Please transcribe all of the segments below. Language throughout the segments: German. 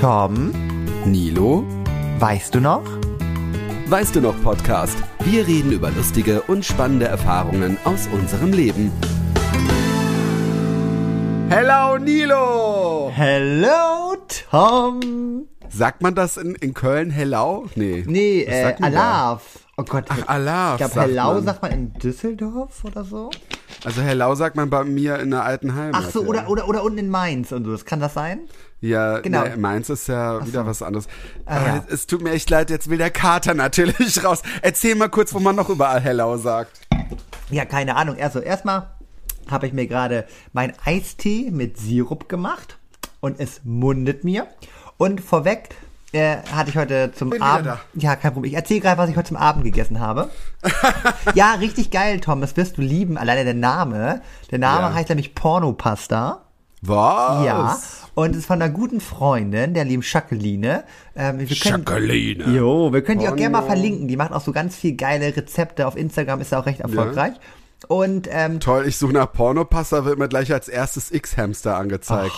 Tom, Nilo, weißt du noch? weißt du noch Podcast? Wir reden über lustige und spannende Erfahrungen aus unserem Leben. Hello Nilo! Hello, Tom. Sagt man das in, in Köln Hello? Nee. Nee, Was äh, sagt man? Alav. Oh Gott. Ach, Alav. Ich glaube, Hello man. sagt man in Düsseldorf oder so. Also Hello sagt man bei mir in der alten Heimat. Ach so, ja. oder, oder, oder unten in Mainz und so. Das kann das sein? Ja, Genau. genau. Mainz ist ja wieder was anderes. Ah, ja. Es tut mir echt leid, jetzt will der Kater natürlich raus. Erzähl mal kurz, wo man noch überall Hello sagt. Ja, keine Ahnung. Also, erstmal habe ich mir gerade mein Eistee mit Sirup gemacht und es mundet mir. Und vorweg äh, hatte ich heute zum Bin Abend. da. Ja, kein Problem. Ich erzähle gerade, was ich heute zum Abend gegessen habe. ja, richtig geil, Tom. Das wirst du lieben. Alleine der Name. Der Name Ja. heißt nämlich Pornopasta. Was? Ja. Und es ist von einer guten Freundin, der lieben Jacqueline. Ähm, wir können, Jacqueline. Jo, wir können die auch gerne mal verlinken. Die macht auch so ganz viel geile Rezepte. Auf Instagram ist sie auch recht erfolgreich. Und ähm, Toll, ich suche nach Pornopasta, wird mir gleich als erstes X-Hamster angezeigt.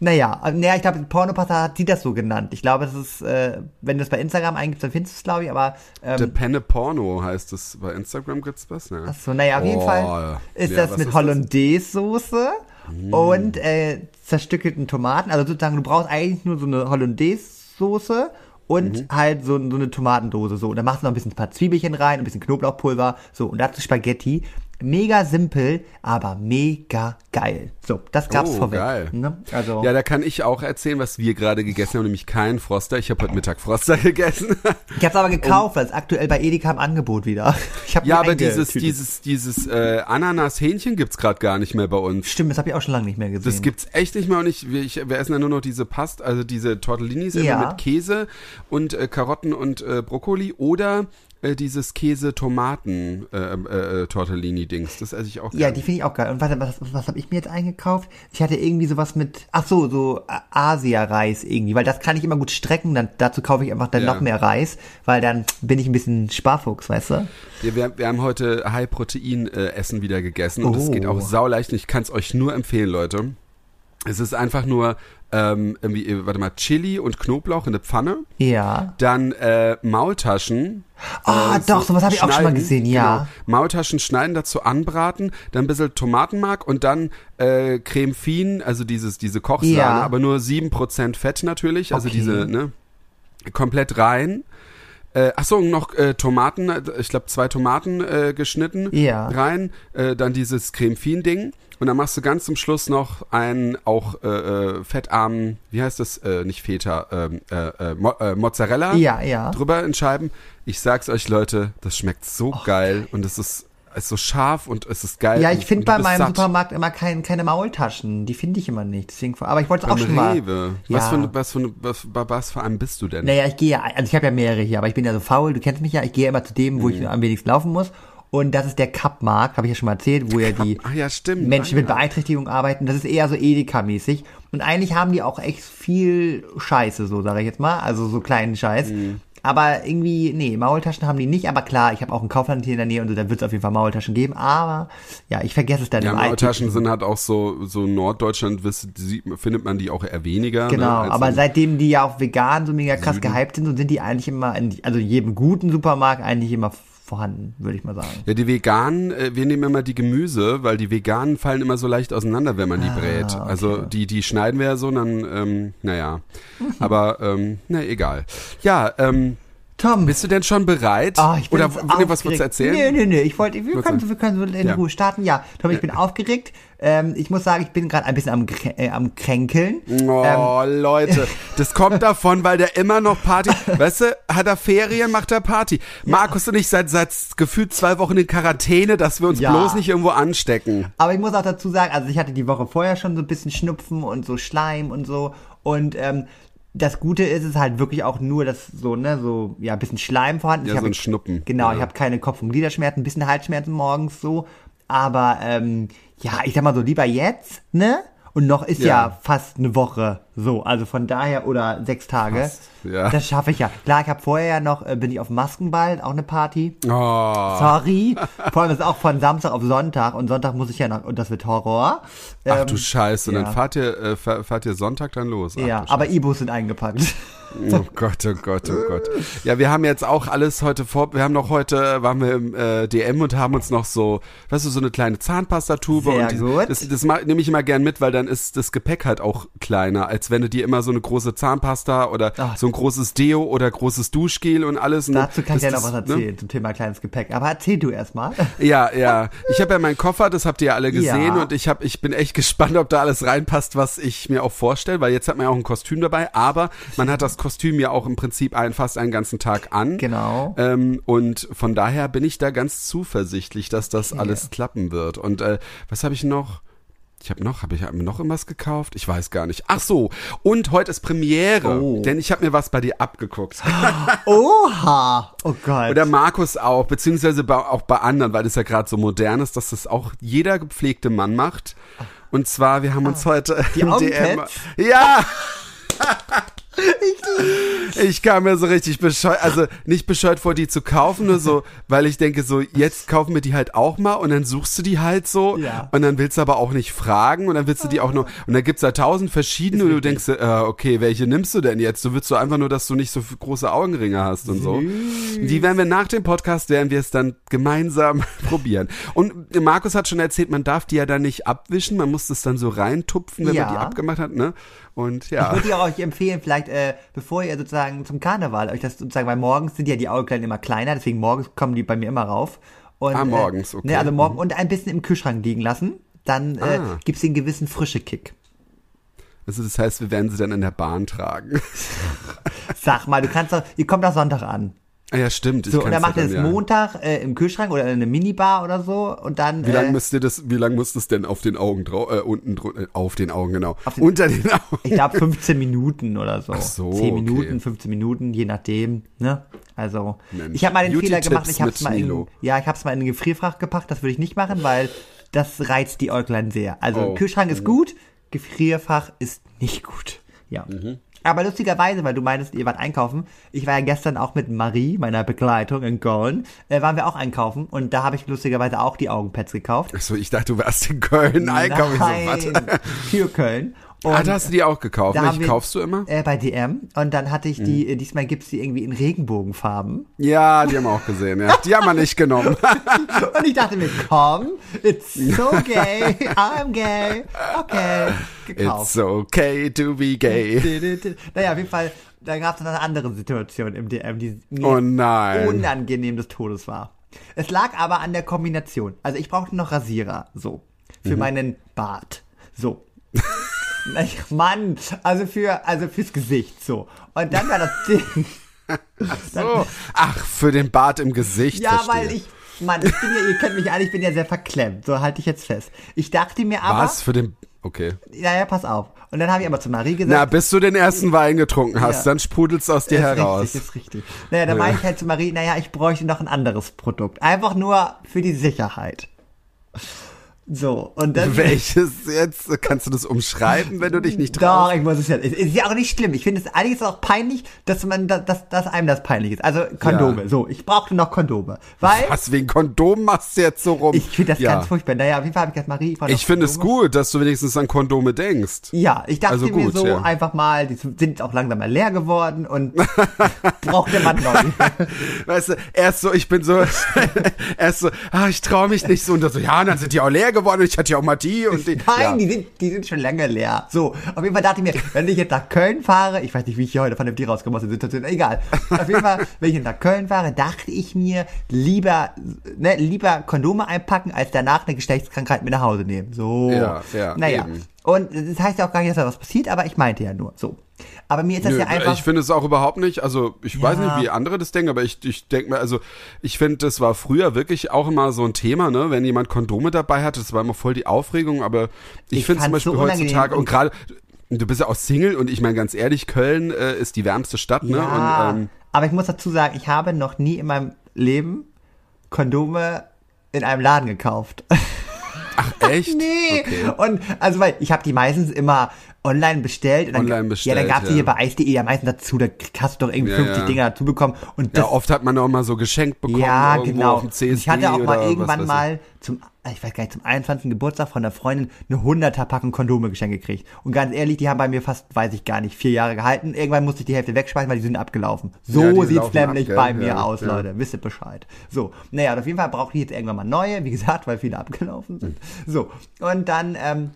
naja, äh, naja, ich glaube, Pornopasta hat sie das so genannt. Ich glaube, es ist, äh, wenn du es bei Instagram eingibst, dann findest du es, glaube ich, aber The ähm, Penne Porno heißt es. Bei Instagram gibt's was? Ne? achso, naja, auf jeden Oh, Fall ist ja, das mit? Hollandaise-Soße und äh, zerstückelten Tomaten. Also sozusagen, du brauchst eigentlich nur so eine Hollandaise-Soße und Mhm. halt so, so eine Tomatendose. So, und dann machst du noch ein bisschen ein paar Zwiebelchen rein, ein bisschen Knoblauchpulver. So, und dazu Spaghetti. Mega simpel, aber mega geil. So, das gab's Oh, vorweg. geil. Ne? Also, Ja, da kann ich auch erzählen, was wir gerade gegessen haben, nämlich keinen Froster. Ich habe heute Mittag Froster gegessen. ich hab's aber gekauft, weil es aktuell bei Edeka im Angebot wieder. Ich hab ja, aber dieses, dieses, dieses äh, Ananas-Hähnchen gibt's gerade gar nicht mehr bei uns. Stimmt, das habe ich auch schon lange nicht mehr gesehen. Das gibt's echt nicht mehr und ich, wir, ich, wir essen ja nur noch diese Past, also diese Tortellinis Ja. immer mit Käse und äh, Karotten und äh, Brokkoli oder äh, dieses Käse-Tomaten äh, äh. Das esse ich auch Ja, gerne. die finde ich auch geil. Und warte, was, was, was habe ich mir jetzt eingekauft? Ich hatte irgendwie sowas mit, ach so, so Asia-Reis irgendwie, weil das kann ich immer gut strecken. Dann, dazu kaufe ich einfach dann Ja. noch mehr Reis, weil dann bin ich ein bisschen Sparfuchs, weißt du? Ja, wir, wir haben heute High-Protein-Essen wieder gegessen und es Oh. geht auch sauleicht. und Ich kann es euch nur empfehlen, Leute. Es ist einfach nur, ähm, irgendwie, äh, warte mal, Chili und Knoblauch in der Pfanne. Ja. Dann äh, Maultaschen. Ah, äh, doch, sowas habe ich auch schon mal gesehen, ja. Genau. Maultaschen schneiden, dazu anbraten, dann ein bisschen Tomatenmark und dann äh, Creme Fien, also dieses, diese Kochsahne, Ja. aber nur 7% Fett natürlich, also Okay. diese, ne, komplett rein. Äh, ach so, und noch äh, Tomaten, ich glaube zwei Tomaten äh, geschnitten Ja. rein, äh, dann dieses Creme Fien Ding und dann machst du ganz zum Schluss noch einen auch äh, äh, fettarmen, wie heißt das, äh, nicht Feta, ähm, äh, äh, Mo äh, Mozzarella Ja, ja. drüber in Scheiben. Ich sag's euch Leute, das schmeckt so geil und es ist, ist so scharf und es ist geil. Ja, ich finde bei meinem satt. Supermarkt immer kein, keine Maultaschen. Die finde ich immer nicht. Deswegen, aber ich wollte es auch schon mal. Rewe. Was, Ja. für, ein- was, für, ein- was, was für einem bist du denn? Naja, ich gehe ja, also ich habe ja mehrere hier, aber ich bin ja so faul, du kennst mich ja, ich gehe ja immer zu dem, wo Mhm. ich am wenigsten laufen muss. Und das ist der Cup-Markt, habe ich ja schon mal erzählt, wo ja die ja. Menschen Ah, mit ja. Beeinträchtigung arbeiten. Das ist eher so Edeka-mäßig. Und eigentlich haben die auch echt viel Scheiße, so sage ich jetzt mal. Also so kleinen Scheiß. Mhm. Aber irgendwie, nee, Maultaschen haben die nicht. Aber klar, ich habe auch einen Kaufland hier in der Nähe und so, da wird es auf jeden Fall Maultaschen geben. Aber ja, ich vergesse es dann Ja, im Maultaschen sind halt auch so, so Norddeutschland sieht, findet man die auch eher weniger. Genau, ne, aber seitdem die ja auch vegan so mega krass gehypt sind, so sind die eigentlich immer, in, also jedem guten Supermarkt eigentlich immer vorhanden, würde ich mal sagen. Ja, die Veganen, äh, wir nehmen immer die Gemüse, weil die Veganen fallen immer so leicht auseinander, wenn man die brät. Ah, okay. Also die, die schneiden wir ja so, dann, ähm, naja. Aber, ähm, na egal. Ja, ähm, Tom, bist du denn schon bereit? Ah, ich bin Oder jetzt w- was aufgeregt. erzählen? Nee, nee, nee, ich wollte, wir können, denn? wir können so in Ja. Ruhe starten. Ja, Tom, ich bin aufgeregt. Ähm, ich muss sagen, ich bin gerade ein bisschen am, äh, am Kränkeln. Oh, Leute, das kommt davon, weil der immer noch Party, weißt du, hat er Ferien, macht er Party. Markus und ich seit, seit gefühlt zwei Wochen in Quarantäne, dass wir uns Ja. bloß nicht irgendwo anstecken. Aber ich muss auch dazu sagen, also ich hatte die Woche vorher schon so ein bisschen Schnupfen und so Schleim und so. Und ähm, das Gute ist, es ist halt wirklich auch nur, dass so, ne, so, ja, ein bisschen Schleim vorhanden ist. Ja, Ich so ein Schnuppen. Genau, Ja. ich habe keine Kopf- und Gliederschmerzen, ein bisschen Halsschmerzen morgens so. Aber ähm, ja, ich sag mal so, lieber jetzt, ne? Und noch ist ja, Ja. fast eine Woche so. Also von daher, oder sechs Tage. Fast, ja. Das schaffe ich ja. Klar, ich habe vorher ja noch, äh, bin ich auf dem Maskenball, auch eine Party. Oh. Sorry. Vor allem ist auch von Samstag auf Sonntag und Sonntag muss ich ja noch, und das wird Horror. Ach Ähm, du Scheiße, und ja. dann fahrt ihr, äh, fahr- fahrt ihr Sonntag dann los. Ach, Ja, aber Scheiße. Ibos sind eingepackt. Oh Gott, oh Gott, oh Gott. Ja, wir haben jetzt auch alles heute vor, wir haben noch heute, waren wir im äh, DM und haben uns noch so, weißt du, so eine kleine Zahnpastatube Sehr und die, gut. das, das nehme ich immer gern mit, weil dann ist das Gepäck halt auch kleiner, als wenn du dir immer so eine große Zahnpasta oder Ach. so ein großes Deo oder großes Duschgel und alles. Und Dazu kann ich ja noch was ne? erzählen zum Thema kleines Gepäck. Aber erzähl du erstmal. Ja, ja. Ich habe ja meinen Koffer, das habt ihr ja alle gesehen Ja. und ich hab, ich bin echt gespannt, ob da alles reinpasst, was ich mir auch vorstelle, weil jetzt hat man ja auch ein Kostüm dabei, aber man hat das Kostüm ja auch im Prinzip ein, fast einen ganzen Tag an. Genau. Ähm, und von daher bin ich da ganz zuversichtlich, dass das alles klappen wird. Und äh, was habe ich noch? Ich habe noch, habe ich hab mir noch irgendwas gekauft? Ich weiß gar nicht. Ach so, und heute ist Premiere, Oh. denn ich habe mir was bei dir abgeguckt. Oha! Oh Gott. Oder Markus auch, beziehungsweise bei, auch bei anderen, weil das ja gerade so modern ist, dass das auch jeder gepflegte Mann macht. Und zwar, wir haben uns heute Ah. Die im DM. Ja! Ich kam mir so richtig bescheuert, also nicht bescheuert vor, die zu kaufen, nur so, weil ich denke so, jetzt kaufen wir die halt auch mal und dann suchst du die halt so Ja. und dann willst du aber auch nicht fragen und dann willst du die auch nur, und dann gibt's da tausend verschiedene und du denkst, äh, okay, welche nimmst du denn jetzt? Du willst so einfach nur, dass du nicht so große Augenringe hast und so. Die werden wir nach dem Podcast, werden wir es dann gemeinsam probieren. Und Markus hat schon erzählt, man darf die ja dann nicht abwischen, man muss das dann so reintupfen, wenn man Ja. die abgemacht hat, ne? Und Ich ja. würde dir auch euch empfehlen, vielleicht, äh, bevor ihr sozusagen zum Karneval euch das sozusagen, weil morgens sind ja die Auglein immer kleiner, deswegen morgens kommen die bei mir immer rauf. Und, Ah, morgens, äh, okay. Ne, also morgen und ein bisschen im Kühlschrank liegen lassen. Dann äh, Ah. gibt's den gewissen frische Kick. Also das heißt, wir werden sie dann in der Bahn tragen. Sag mal, du kannst doch, ihr kommt doch Sonntag an. Ah ja, stimmt. So, und dann macht ihr das ja. Montag äh, im Kühlschrank oder in eine Minibar oder so und dann. Wie lange äh, müsst ihr das, wie lang muss das denn auf den Augen drauf, äh, unten drunter, äh, auf den Augen, genau. den- Unter den Augen. ich glaube 15 Minuten oder so. Ach so, 10 Minuten, okay. 15 Minuten, je nachdem. Ne? Also Mensch, ich habe mal den Fehler Beauty-Tipps gemacht. Ich habe mit mal in, Milo. ja, ich habe es mal in den Gefrierfach gepackt. Das würde ich nicht machen, weil das reizt die Äuglein sehr. Also Oh. Kühlschrank ist gut, Gefrierfach ist nicht gut. Ja. Mhm. Aber lustigerweise, weil du meintest, ihr wart einkaufen, ich war ja gestern auch mit Marie, meiner Begleitung in Köln, äh, waren wir auch einkaufen und da habe ich lustigerweise auch die Augenpads gekauft. Achso, ich dachte, du wärst in Köln einkaufen. Ich so, Nein, was? für Köln. Und Ah, da hast du die auch gekauft. da Welche kaufst du immer? Äh, bei DM. Und dann hatte ich die, Mhm. äh, diesmal gibt's die irgendwie in Regenbogenfarben. Ja, die haben wir auch gesehen, ja. Die haben wir nicht genommen. Und ich dachte mir, komm, it's so gay, I'm gay, okay, gekauft. It's okay to be gay. Naja, auf jeden Fall, da gab's noch eine andere Situation im DM, die mir Oh nein. unangenehm des Todes war. Es lag aber an der Kombination. Also ich brauchte noch Rasierer, so, für Mhm. meinen Bart, so. Na, ich- Mann, also für, also fürs Gesicht, so. Und dann war das Ding. So. Ach, für den Bart im Gesicht. Ja, verstehe. weil ich, Mann, ich bin ja, ihr kennt mich alle, ich bin ja sehr verklemmt. So halte ich jetzt fest. Ich dachte mir aber, Was für den. Okay. naja, pass auf. Und dann habe ich aber zu Marie Na, gesagt, bis du den ersten Wein getrunken hast, Ja. dann sprudelt's aus dir ist heraus. richtig, ist richtig. Naja, dann meine ich halt zu Marie, naja, ich bräuchte noch ein anderes Produkt. Einfach nur für die Sicherheit. So, und dann. Welches jetzt? Kannst du das umschreiben, wenn du dich nicht Doch, traust? ich muss es ja. Es ist ja auch nicht schlimm. Ich finde es eigentlich auch peinlich, dass man, dass, dass, einem das peinlich ist. Also Kondome. Ja. So, ich brauchte noch Kondome. Weil Was, wegen Kondom machst du jetzt so rum? ich finde das ja. ganz furchtbar. Naja, auf jeden Fall habe ich gesagt, Marie, ich noch Ich finde es gut, dass du wenigstens an Kondome denkst. Ja, ich dachte Also mir gut, so ja. einfach mal, die sind auch langsam mal leer geworden und brauchte man neu. Weißt du, erst so, ich bin so, erst so, ah, ich traue mich nicht so und dann so, ja, und dann sind die auch leer geworden und ich hatte ja auch mal die und die. Nein, ja. die sind, die sind schon lange leer. So, auf jeden Fall dachte ich mir, wenn ich jetzt nach Köln fahre, ich weiß nicht, wie ich hier heute von dem Tier rauskomme aus der Situation, egal. Auf jeden Fall, wenn ich jetzt nach Köln fahre, dachte ich mir, lieber, ne, lieber Kondome einpacken, als danach eine Geschlechtskrankheit mit nach Hause nehmen. So. Ja, ja, Naja. eben. Und das heißt ja auch gar nicht, dass da was passiert, aber ich meinte ja nur. So. Aber mir ist das Nö, ja einfach. ich finde es auch überhaupt nicht, also ich weiß Ja. nicht, wie andere das denken, aber ich, ich denke mir, also ich finde, das war früher wirklich auch immer so ein Thema, ne, wenn jemand Kondome dabei hatte, das war immer voll die Aufregung, aber ich, Ich finde zum so Beispiel unangenehm heutzutage und und- gerade, du bist ja auch Single und ich meine ganz ehrlich, Köln äh, ist die wärmste Stadt, ne, Ja, und ähm, aber ich muss dazu sagen, ich habe noch nie in meinem Leben Kondome in einem Laden gekauft. Ach, echt? Nee. Okay. Und also weil ich habe die meistens immer online bestellt. Und dann, Online bestellt, Ja, dann gab's die ja. hier bei Eis.de ja meistens dazu, da hast du doch irgendwie Ja, 50 ja. Dinger dazu bekommen. Und Ja, das, oft hat man auch mal so geschenkt bekommen. ja, genau. Ich hatte auch mal irgendwann mal zum, ich weiß gar nicht, zum 21. Geburtstag von einer Freundin eine 100er Packung Kondome geschenkt gekriegt. Und ganz ehrlich, die haben bei mir fast, weiß ich gar nicht, vier Jahre gehalten. Irgendwann musste ich die Hälfte wegschmeißen, weil die sind abgelaufen. So Ja, sieht's ab, nämlich gell? bei mir Ja, aus, ja. Leute. Wisst ihr Bescheid. So, naja, und auf jeden Fall brauche ich jetzt irgendwann mal neue, wie gesagt, weil viele abgelaufen sind. So, und dann, ähm,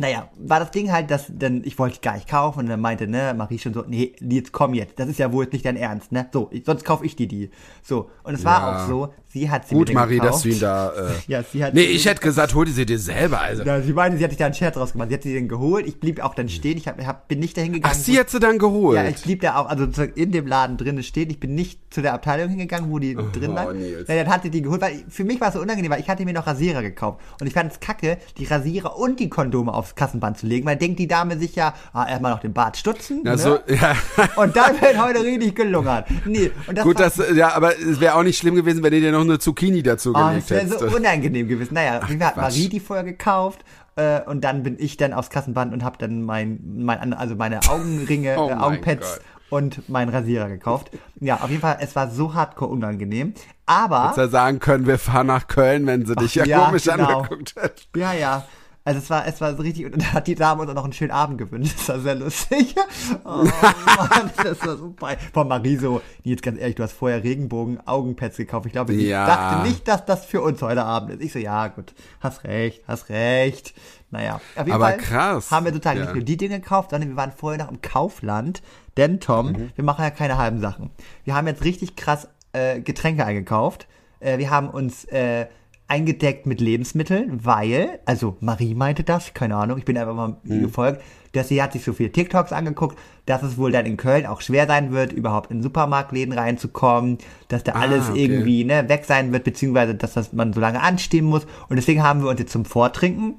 naja, war das Ding halt, dass dann ich wollte gar nicht kaufen und dann meinte, ne, Marie schon so, nee, jetzt komm jetzt, das ist ja wohl jetzt nicht dein Ernst, ne? So, ich, sonst kaufe ich dir die. So, und es war Ja. auch so, sie hat sie Gut, dann Marie, gekauft. dass du ihn da. Äh, Ja, sie hat nee, ich hätte gesagt, hol die sie dir selber. Also. ja, sie meinte, sie hat sich da einen Scherz draus gemacht. Sie hat sie den geholt. Ich blieb auch dann stehen. Ich hab, hab, bin nicht dahin Ach, gegangen. sie hat sie dann geholt. ja, ich blieb da auch, also in dem Laden drinnen stehen. Ich bin nicht zu der Abteilung hingegangen, wo die drin war. Oh, Nils. Ja, dann hat sie die geholt, weil für mich war es so unangenehm, weil ich hatte mir noch Rasierer gekauft. Und ich fand es kacke, die Rasierer und die Kondome aufs Kassenband zu legen, weil denkt die Dame sich ja, ah, erstmal noch den Bart stutzen. ja, ne? so, ja. Und dann wird heute richtig gelungert. Nee, und das Gut, war, das, ja, aber es wäre auch nicht schlimm gewesen, wenn ihr dir noch eine Zucchini dazu Oh, gelegt das wäre so unangenehm gewesen. Naja, auf jeden Fall hat. Marie die vorher gekauft äh, und dann bin ich dann aufs Kassenband und habe dann mein, mein, also meine Augenringe, Oh äh, Augenpads Gott. und meinen Rasierer gekauft. Ja, auf jeden Fall, es war so hardcore unangenehm. Aber, Hättest ja sagen können, wir fahren nach Köln, wenn sie dich ja, ja, komisch genau. angeguckt hätte. ja, ja. Also es war, es war so richtig, und da hat die Dame uns auch noch einen schönen Abend gewünscht. Das war sehr lustig. Oh Mann, das war super. Von Marie so, jetzt ganz ehrlich, du hast vorher Regenbogen-Augenpads gekauft. Ich glaube, ich Ja. dachte nicht, dass das für uns heute Abend ist. Ich so, ja gut, hast recht, hast recht. Naja, auf jeden Aber Fall krass. haben wir sozusagen Ja. nicht nur die Dinge gekauft, sondern wir waren vorher noch im Kaufland. Denn Tom, Mhm. wir machen ja keine halben Sachen. Wir haben jetzt richtig krass äh, Getränke eingekauft. Äh, wir haben uns äh, eingedeckt mit Lebensmitteln, weil, also Marie meinte das, keine Ahnung, ich bin einfach mal Mhm. gefolgt, dass sie hat sich so viele TikToks angeguckt, dass es wohl dann in Köln auch schwer sein wird, überhaupt in Supermarktläden reinzukommen, dass da alles Ah, okay. irgendwie ne, weg sein wird, beziehungsweise dass das man so lange anstehen muss. Und deswegen haben wir uns jetzt zum Vortrinken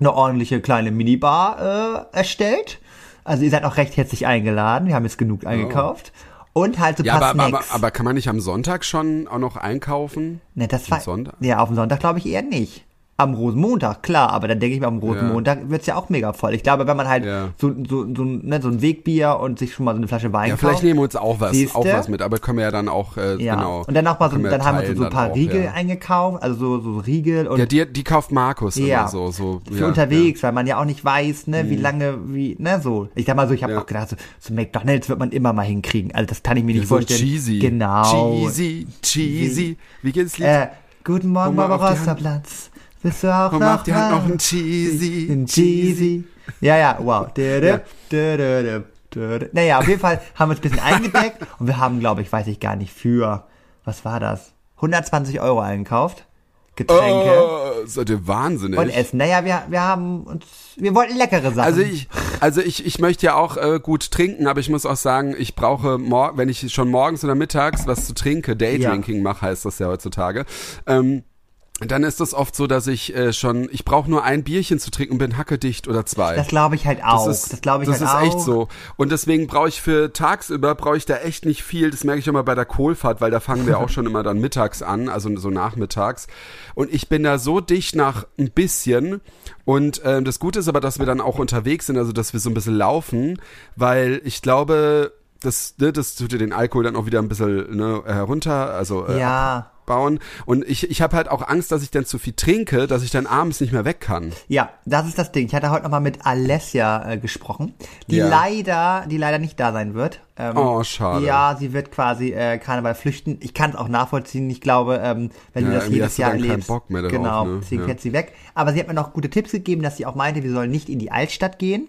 eine ordentliche kleine Minibar äh, erstellt. Also ihr seid auch recht herzlich eingeladen. Wir haben jetzt genug eingekauft. Und halt so Ja, paar aber, aber, Snacks. aber kann man nicht am Sonntag schon auch noch einkaufen? ne, das war, Sonntag? Ja, auf dem Sonntag glaube ich eher nicht. Am Rosenmontag, klar, aber dann denke ich mir, am Rosenmontag wird's ja auch mega voll. Ich glaube, wenn man halt Ja. so, so, so, ne, so ein Wegbier und sich schon mal so eine Flasche Wein Ja, kauft. vielleicht nehmen wir uns auch was, Siehste? auch was mit, aber können wir ja dann auch, äh, ja. genau. Und dann noch mal so, dann haben wir so teilen ein paar auch, Riegel ja. eingekauft, also so, so Riegel und Ja, die, die kauft Markus Ja. immer so, so. für ja, unterwegs, weil man ja auch nicht weiß, ne, wie lange, wie, ne, so. Ich sag mal so, ich habe Ja. auch gedacht, so, so McDonalds wird man immer mal hinkriegen. Also das kann ich mir Ja. nicht So vorstellen. cheesy. Genau. Cheesy, cheesy. Wie geht das Lied? Äh, guten Morgen, die Barbarossa-Platz. Bist du auch Komm noch die da? noch ein Cheesy. Ein Cheesy. Ja, ja, wow. Ja. Naja, auf jeden Fall haben wir uns ein bisschen eingedeckt und wir haben, glaube ich, weiß ich gar nicht, für, was war das? 120 Euro eingekauft. Getränke. Oh, seid ihr wahnsinnig. Und Essen. Naja, wir, wir haben uns, wir wollten leckere Sachen. Also ich, also ich, ich möchte ja auch äh, gut trinken, aber ich muss auch sagen, ich brauche, wenn ich schon morgens oder mittags was zu trinke, Daydrinking mache, heißt das ja heutzutage, ähm, dann ist das oft so, dass ich äh, schon, ich brauche nur ein Bierchen zu trinken und bin hackedicht oder zwei. Das glaube ich halt auch. Das, glaube ich das halt ist auch. echt so. Und deswegen brauche ich für tagsüber, brauche ich da echt nicht viel. Das merke ich immer bei der Kohlfahrt, weil da fangen wir auch schon immer dann mittags an, also so nachmittags. Und ich bin da so dicht nach ein bisschen. Und äh, das Gute ist aber, dass wir dann auch unterwegs sind, also dass wir so ein bisschen laufen, weil ich glaube, das, ne, das tut dir den Alkohol dann auch wieder ein bisschen ne, herunter, also äh, Ja. Bauen. Und ich, ich habe halt auch Angst, dass ich dann zu viel trinke, dass ich dann abends nicht mehr weg kann. Ja, das ist das Ding. Ich hatte heute noch mal mit Alessia äh, gesprochen, die Ja. leider, die leider nicht da sein wird. Ähm, Oh, schade. Ja, sie wird quasi äh, Karneval flüchten. Ich kann es auch nachvollziehen. Ich glaube, ähm, wenn Ja, du das jedes hast du Jahr dann keinen erlebst, Bock mehr darauf, genau, ne? deswegen Ja. fährt sie weg. Aber sie hat mir noch gute Tipps gegeben, dass sie auch meinte, wir sollen nicht in die Altstadt gehen.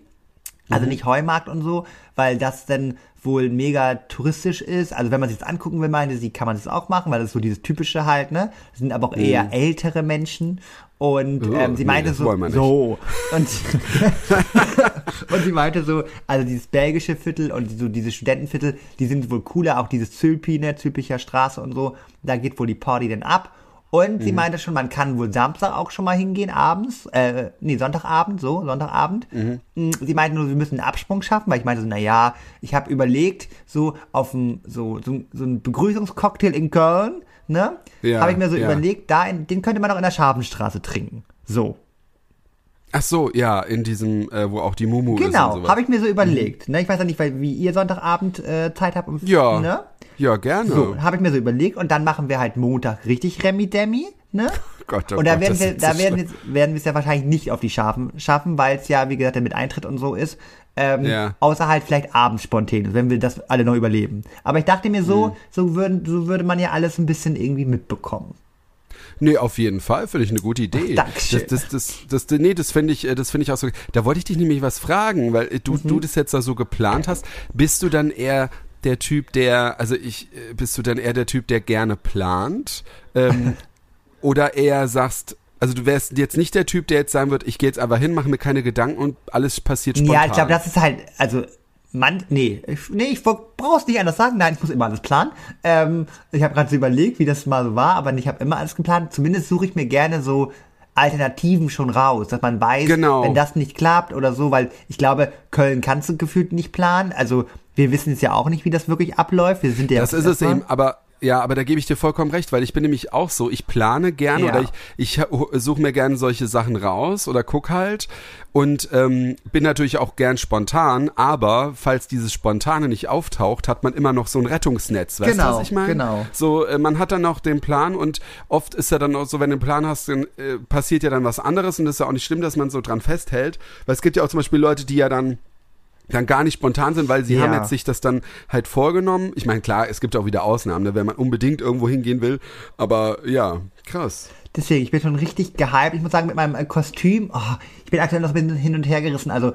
Also Mhm. nicht Heumarkt und so, weil das dann wohl mega touristisch ist. Also wenn man sich das angucken will, meinte sie, kann man das auch machen, weil das ist so dieses typische halt, ne? Das sind aber auch eher ältere Menschen. Und Mhm. Oh, ähm, sie nee, meinte das so, so. Und, und sie meinte so, also dieses belgische Viertel und so diese Studentenviertel, die sind wohl cooler, auch dieses Zülpi, ne, Zülpicher Straße und so. Da geht wohl die Party dann ab. Und Mhm. sie meinte schon, man kann wohl Samstag auch schon mal hingehen, abends, äh, nee, Sonntagabend, so, Sonntagabend. Mhm. Mm, Sie meinte nur, wir müssen einen Absprung schaffen, weil ich meinte so, na ja, ich habe überlegt, so auf ein, so, so, so ein Begrüßungscocktail in Köln, ne, Ja, habe ich mir so ja. überlegt, da in, den könnte man auch in der Scharfenstraße trinken. So. Ach so, ja, in diesem, äh, wo auch die Mumu ist und Genau, habe ich mir so überlegt. Ne, ich weiß ja nicht, weil, wie ihr Sonntagabend äh, Zeit habt. Um, Ja. Ne? Ja, gerne. So, habe ich mir so überlegt und dann machen wir halt Montag richtig Remi-Demi, ne? Gott, oh und da Gott, werden wir, da so werden wir, werden wir es ja wahrscheinlich nicht auf die Schafen schaffen, weil es ja, wie gesagt, der mit Eintritt und so ist. Ähm, Ja. Außer halt vielleicht abends spontan, wenn wir das alle noch überleben. Aber ich dachte mir Mhm. so, so, würden, so würde man ja alles ein bisschen irgendwie mitbekommen. Nee, auf jeden Fall, finde ich eine gute Idee. Ach, Dankeschön. Das, das, das, das, nee, das finde ich, äh, das finde ich auch so. Da wollte ich dich nämlich was fragen, weil äh, du, Mhm. du das jetzt da so geplant hast. Bist du dann eher der Typ, der, also ich, äh, bist du dann eher der Typ, der gerne plant? Ähm, oder eher sagst, also du wärst jetzt nicht der Typ, der jetzt sagen wird, ich gehe jetzt einfach hin, mache mir keine Gedanken und alles passiert spontan. Ja, ich glaube, das ist halt, also, man, nee, ich, nee, ich brauch's nicht anders sagen. Nein, ich muss immer alles planen. Ähm, ich habe gerade so überlegt, wie das mal so war, aber ich habe immer alles geplant. Zumindest suche ich mir gerne so Alternativen schon raus, dass man weiß, Genau. wenn das nicht klappt oder so, weil ich glaube, Köln kannst du gefühlt nicht planen. Also wir wissen es ja auch nicht, wie das wirklich abläuft. Wir sind ja Das ist es eben, aber ja, aber da gebe ich dir vollkommen recht, weil ich bin nämlich auch so, ich plane gerne Ja. oder ich, ich suche mir gerne solche Sachen raus oder guck halt und ähm, bin natürlich auch gern spontan, aber falls dieses Spontane nicht auftaucht, hat man immer noch so ein Rettungsnetz, weißt du, Genau, was ich meine? genau. So, äh, man hat dann noch den Plan und oft ist ja dann auch so, wenn du einen Plan hast, dann äh, passiert ja dann was anderes und das ist ja auch nicht schlimm, dass man so dran festhält, weil es gibt ja auch zum Beispiel Leute, die ja dann dann gar nicht spontan sind, weil sie Ja. haben jetzt sich das dann halt vorgenommen. Ich meine, klar, es gibt auch wieder Ausnahmen, ne, wenn man unbedingt irgendwo hingehen will. Aber ja, krass. Deswegen, ich bin schon richtig gehypt. Ich muss sagen, mit meinem äh, Kostüm, oh, ich bin aktuell noch ein bisschen hin und her gerissen. Also, oh,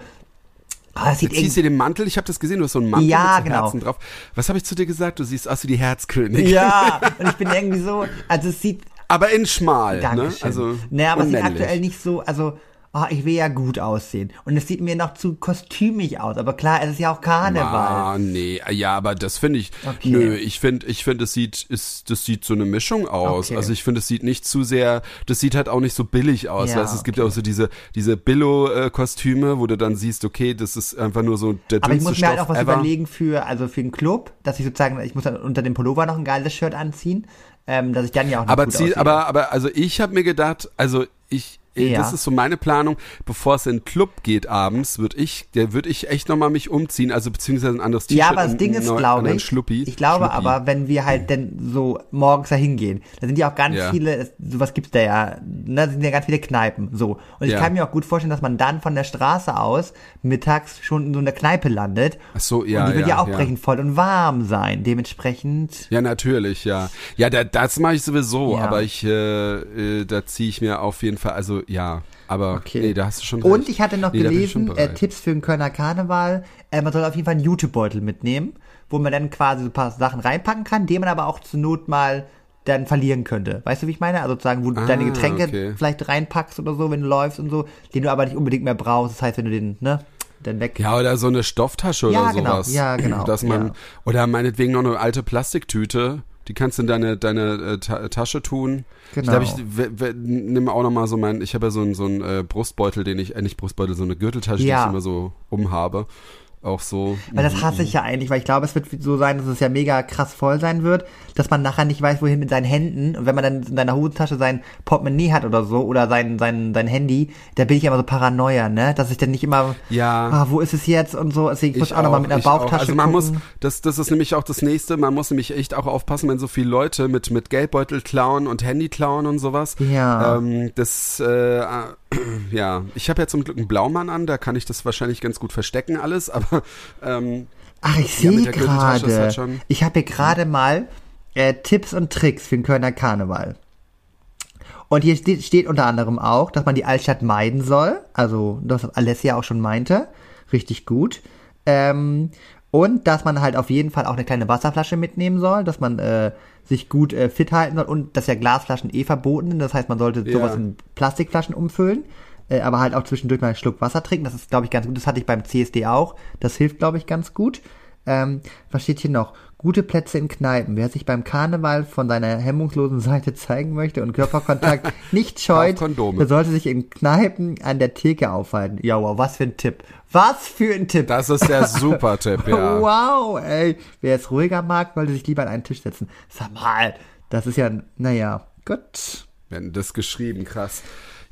das sieht Jetzt ziehst du den Mantel, ich habe das gesehen, du hast so einen Mantel Ja, mit so genau. Herzen drauf. Was habe ich zu dir gesagt? Du siehst aus wie die Herzkönig. Ja, und ich bin irgendwie so, also es sieht Aber in schmal, ne? Dankeschön. Also naja, aber es sieht aktuell nicht so, also, oh, ich will ja gut aussehen. Und es sieht mir noch zu kostümig aus. Aber klar, es ist ja auch Karneval. Ah, nee, ja, aber das finde ich. Okay. Nö, ich finde, ich finde, es sieht, ist, das sieht so eine Mischung aus. Okay. Also ich finde, es sieht nicht zu sehr, das sieht halt auch nicht so billig aus. Ja, weißt, es gibt ja auch so diese, diese Billo-Kostüme, wo du dann siehst, okay, das ist einfach nur so der Aber ich dünnste muss mir halt auch was ever. überlegen für, also für einen Club, dass ich sozusagen, ich muss dann unter dem Pullover noch ein geiles Shirt anziehen, ähm, dass ich dann ja auch noch Aber, gut zieh, aussehe. aber, aber, also ich habe mir gedacht, also ich, Ja. das ist so meine Planung, bevor es in den Club geht abends, würde ich, der würde ich echt nochmal mich umziehen, also beziehungsweise ein anderes T-Shirt. Ja, aber das Ding ist, glaube ich, Schluppi, ich glaube Schluppi. aber, wenn wir halt denn so morgens da hingehen, da sind ja auch ganz Ja. viele, sowas gibt's da ja, ne, da sind ja ganz viele Kneipen, so. Und ich Ja. kann mir auch gut vorstellen, dass man dann von der Straße aus mittags schon in so einer Kneipe landet. Ach so, ja, und die wird ja, auch brechend voll und warm sein. Dementsprechend, Ja, natürlich, ja. Ja, da, das mache ich sowieso, aber ich, äh, äh, da ziehe ich mir auf jeden Fall, also ja, aber Okay. nee, da hast du schon recht. Und ich hatte noch nee, gelesen, äh. Tipps für den Kölner Karneval. Äh, man soll auf jeden Fall einen YouTube-Beutel mitnehmen, wo man dann quasi so ein paar Sachen reinpacken kann, den man aber auch zur Not mal dann verlieren könnte. Weißt du, wie ich meine? Also sozusagen, wo du Ah, deine Getränke okay. vielleicht reinpackst oder so, wenn du läufst und so, den du aber nicht unbedingt mehr brauchst. Das heißt, wenn du den, ne, dann weg. Ja, oder so eine Stofftasche Ja, oder genau. sowas. Ja, genau. Dass man, Ja. oder meinetwegen noch eine alte Plastiktüte, die kannst du in deine, deine äh, Ta Tasche tun. Genau. Ich glaube, ich nimm auch noch mal so mein, ich habe ja so einen so einen, äh, Brustbeutel, den ich, äh, nicht Brustbeutel, so eine Gürteltasche, die Ja. ich immer so umhabe. Auch so. Weil das hasse ich ja eigentlich, weil ich glaube, es wird so sein, dass es ja mega krass voll sein wird, dass man nachher nicht weiß, wohin mit seinen Händen. Und wenn man dann in seiner Hosentasche sein Portemonnaie hat oder so, oder sein, sein, sein Handy, da bin ich immer so paranoia, ne? Dass ich dann nicht immer, Ja. ah, wo ist es jetzt und so. Deswegen, ich muss auch, nochmal mit einer ich auch. Bauchtasche Also man gucken. muss, das, das ist nämlich auch das nächste, man muss nämlich echt auch aufpassen, wenn so viele Leute mit, mit Geldbeutel klauen und Handy klauen und sowas. Ja. Ähm, das, äh, ja, ich habe ja zum Glück einen Blaumann an, da kann ich das wahrscheinlich ganz gut verstecken alles, aber ähm, Ach, ich Ja, sehe gerade. halt schon- Ich habe hier gerade mal äh, Tipps und Tricks für den Kölner Karneval. Und hier steht, steht unter anderem auch, dass man die Altstadt meiden soll. Also, das, was Alessia auch schon meinte. Richtig gut. Ähm, und dass man halt auf jeden Fall auch eine kleine Wasserflasche mitnehmen soll, dass man äh, sich gut äh, fit halten soll und dass ja Glasflaschen eh verboten sind. Das heißt, man sollte sowas Ja. in Plastikflaschen umfüllen, äh, aber halt auch zwischendurch mal einen Schluck Wasser trinken. Das ist, glaube ich, ganz gut. Das hatte ich beim CSD auch. Das hilft, glaube ich, ganz gut. Ähm, was steht hier noch? Gute Plätze in Kneipen. Wer sich beim Karneval von seiner hemmungslosen Seite zeigen möchte und Körperkontakt nicht scheut, der sollte sich in Kneipen an der Theke aufhalten. Ja, wow, was für ein Tipp. Was für ein Tipp. das ist der super Tipp, ja. Wow, ey. Wer es ruhiger mag, sollte sich lieber an einen Tisch setzen. Sag mal, das ist ja, naja, gut. Wenn das geschrieben, krass.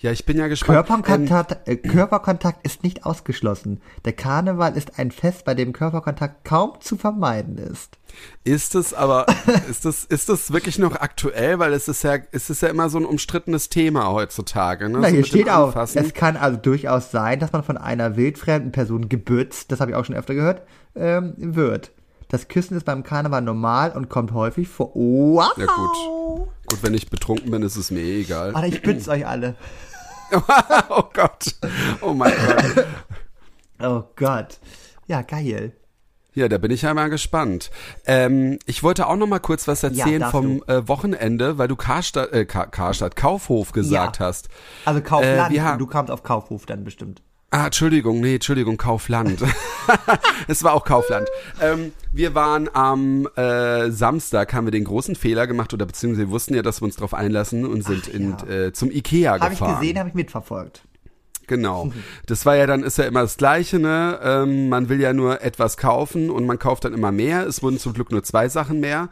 Ja, ich bin ja gespannt. Ähm, Körperkontakt, äh, Körperkontakt ist nicht ausgeschlossen. Der Karneval ist ein Fest, bei dem Körperkontakt kaum zu vermeiden ist. Ist es aber, ist das, ist das wirklich noch aktuell? Weil es ist ja, es ist ja immer so ein umstrittenes Thema heutzutage. Ne? Na, so hier dem steht auch, es kann also durchaus sein, dass man von einer wildfremden Person gebürzt, das habe ich auch schon öfter gehört, ähm, wird. Das Küssen ist beim Karneval normal und kommt häufig vor. Wow! Ja, gut. Gut, wenn ich betrunken bin, ist es mir eh egal. Alter, ich bütze euch alle. oh Gott. Oh mein Gott. Oh Gott. Ja, geil. Ja, da bin ich ja mal gespannt. Ähm, ich wollte auch noch mal kurz was erzählen darfst vom äh, Wochenende, weil du Karstadt, äh, Ka Karstadt, Kaufhof gesagt Ja. hast. Also Kaufland, Äh, haben- du kamst auf Kaufhof dann bestimmt. Ah, Entschuldigung, nee, Entschuldigung, Kaufland. es war auch Kaufland. Ähm, wir waren am äh, Samstag, haben wir den großen Fehler gemacht, oder beziehungsweise wir wussten ja, dass wir uns drauf einlassen und sind Ach, in, ja. äh, zum Ikea Habe ich gefahren. gesehen, habe ich mitverfolgt. Genau. Das war ja dann, ist ja immer das Gleiche, ne? Ähm, man will ja nur etwas kaufen und man kauft dann immer mehr. Es wurden zum Glück nur zwei Sachen mehr.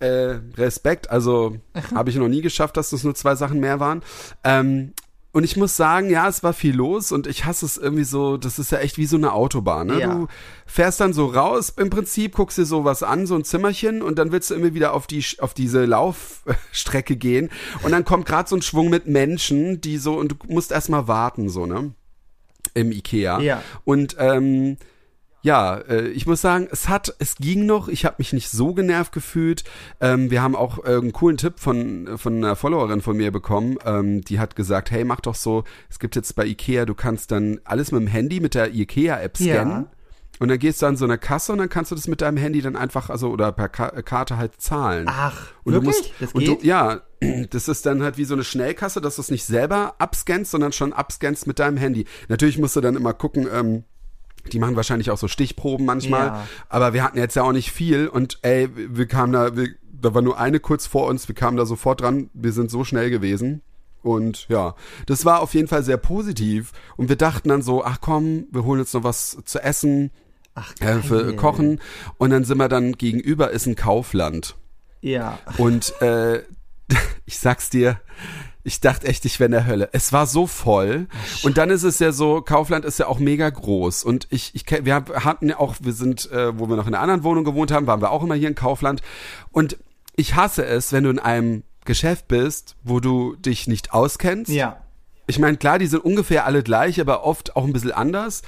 Äh, Respekt, also habe ich noch nie geschafft, dass das nur zwei Sachen mehr waren. Ähm, und ich muss sagen, ja, es war viel los und ich hasse es irgendwie so, das ist ja echt wie so eine Autobahn. Ne? Ja. Du fährst dann so raus, im Prinzip guckst dir sowas an, so ein Zimmerchen und dann willst du immer wieder auf die auf diese Laufstrecke gehen und dann kommt gerade so ein Schwung mit Menschen, die so und du musst erstmal warten so, ne? Im Ikea. Ja. Und ähm, ja, äh, ich muss sagen, es hat, es ging noch. Ich habe mich nicht so genervt gefühlt. Ähm, wir haben auch äh, einen coolen Tipp von von einer Followerin von mir bekommen. Ähm, die hat gesagt, hey, mach doch so. Es gibt jetzt bei Ikea, du kannst dann alles mit dem Handy mit der Ikea-App Ja. scannen. Und dann gehst du an so eine Kasse und dann kannst du das mit deinem Handy dann einfach, also oder per Ka Karte halt zahlen. Ach, Und wirklich? du musst, das geht? Du, ja, das ist dann halt wie so eine Schnellkasse, dass du es nicht selber abscannst, sondern schon abscannst mit deinem Handy. Natürlich musst du dann immer gucken, ähm, die machen wahrscheinlich auch so Stichproben manchmal, Ja. aber wir hatten jetzt ja auch nicht viel und ey, wir kamen da, wir, da war nur eine kurz vor uns, wir kamen da sofort dran, wir sind so schnell gewesen. Und ja, das war auf jeden Fall sehr positiv. Und wir dachten dann so, ach komm, wir holen jetzt noch was zu essen, Ach, äh, für. Kochen. Und dann sind wir dann gegenüber ist ein Kaufland. Ja. Und äh, ich sag's dir, ich dachte echt, ich wäre in der Hölle. Es war so voll. Und dann ist es ja so, Kaufland ist ja auch mega groß. Und ich, ich wir hatten ja auch, wir sind, äh, wo wir noch in einer anderen Wohnung gewohnt haben, waren wir auch immer hier in Kaufland. Und ich hasse es, wenn du in einem Geschäft bist, wo du dich nicht auskennst. Ja. Ich meine, klar, die sind ungefähr alle gleich, aber oft auch ein bisschen anders.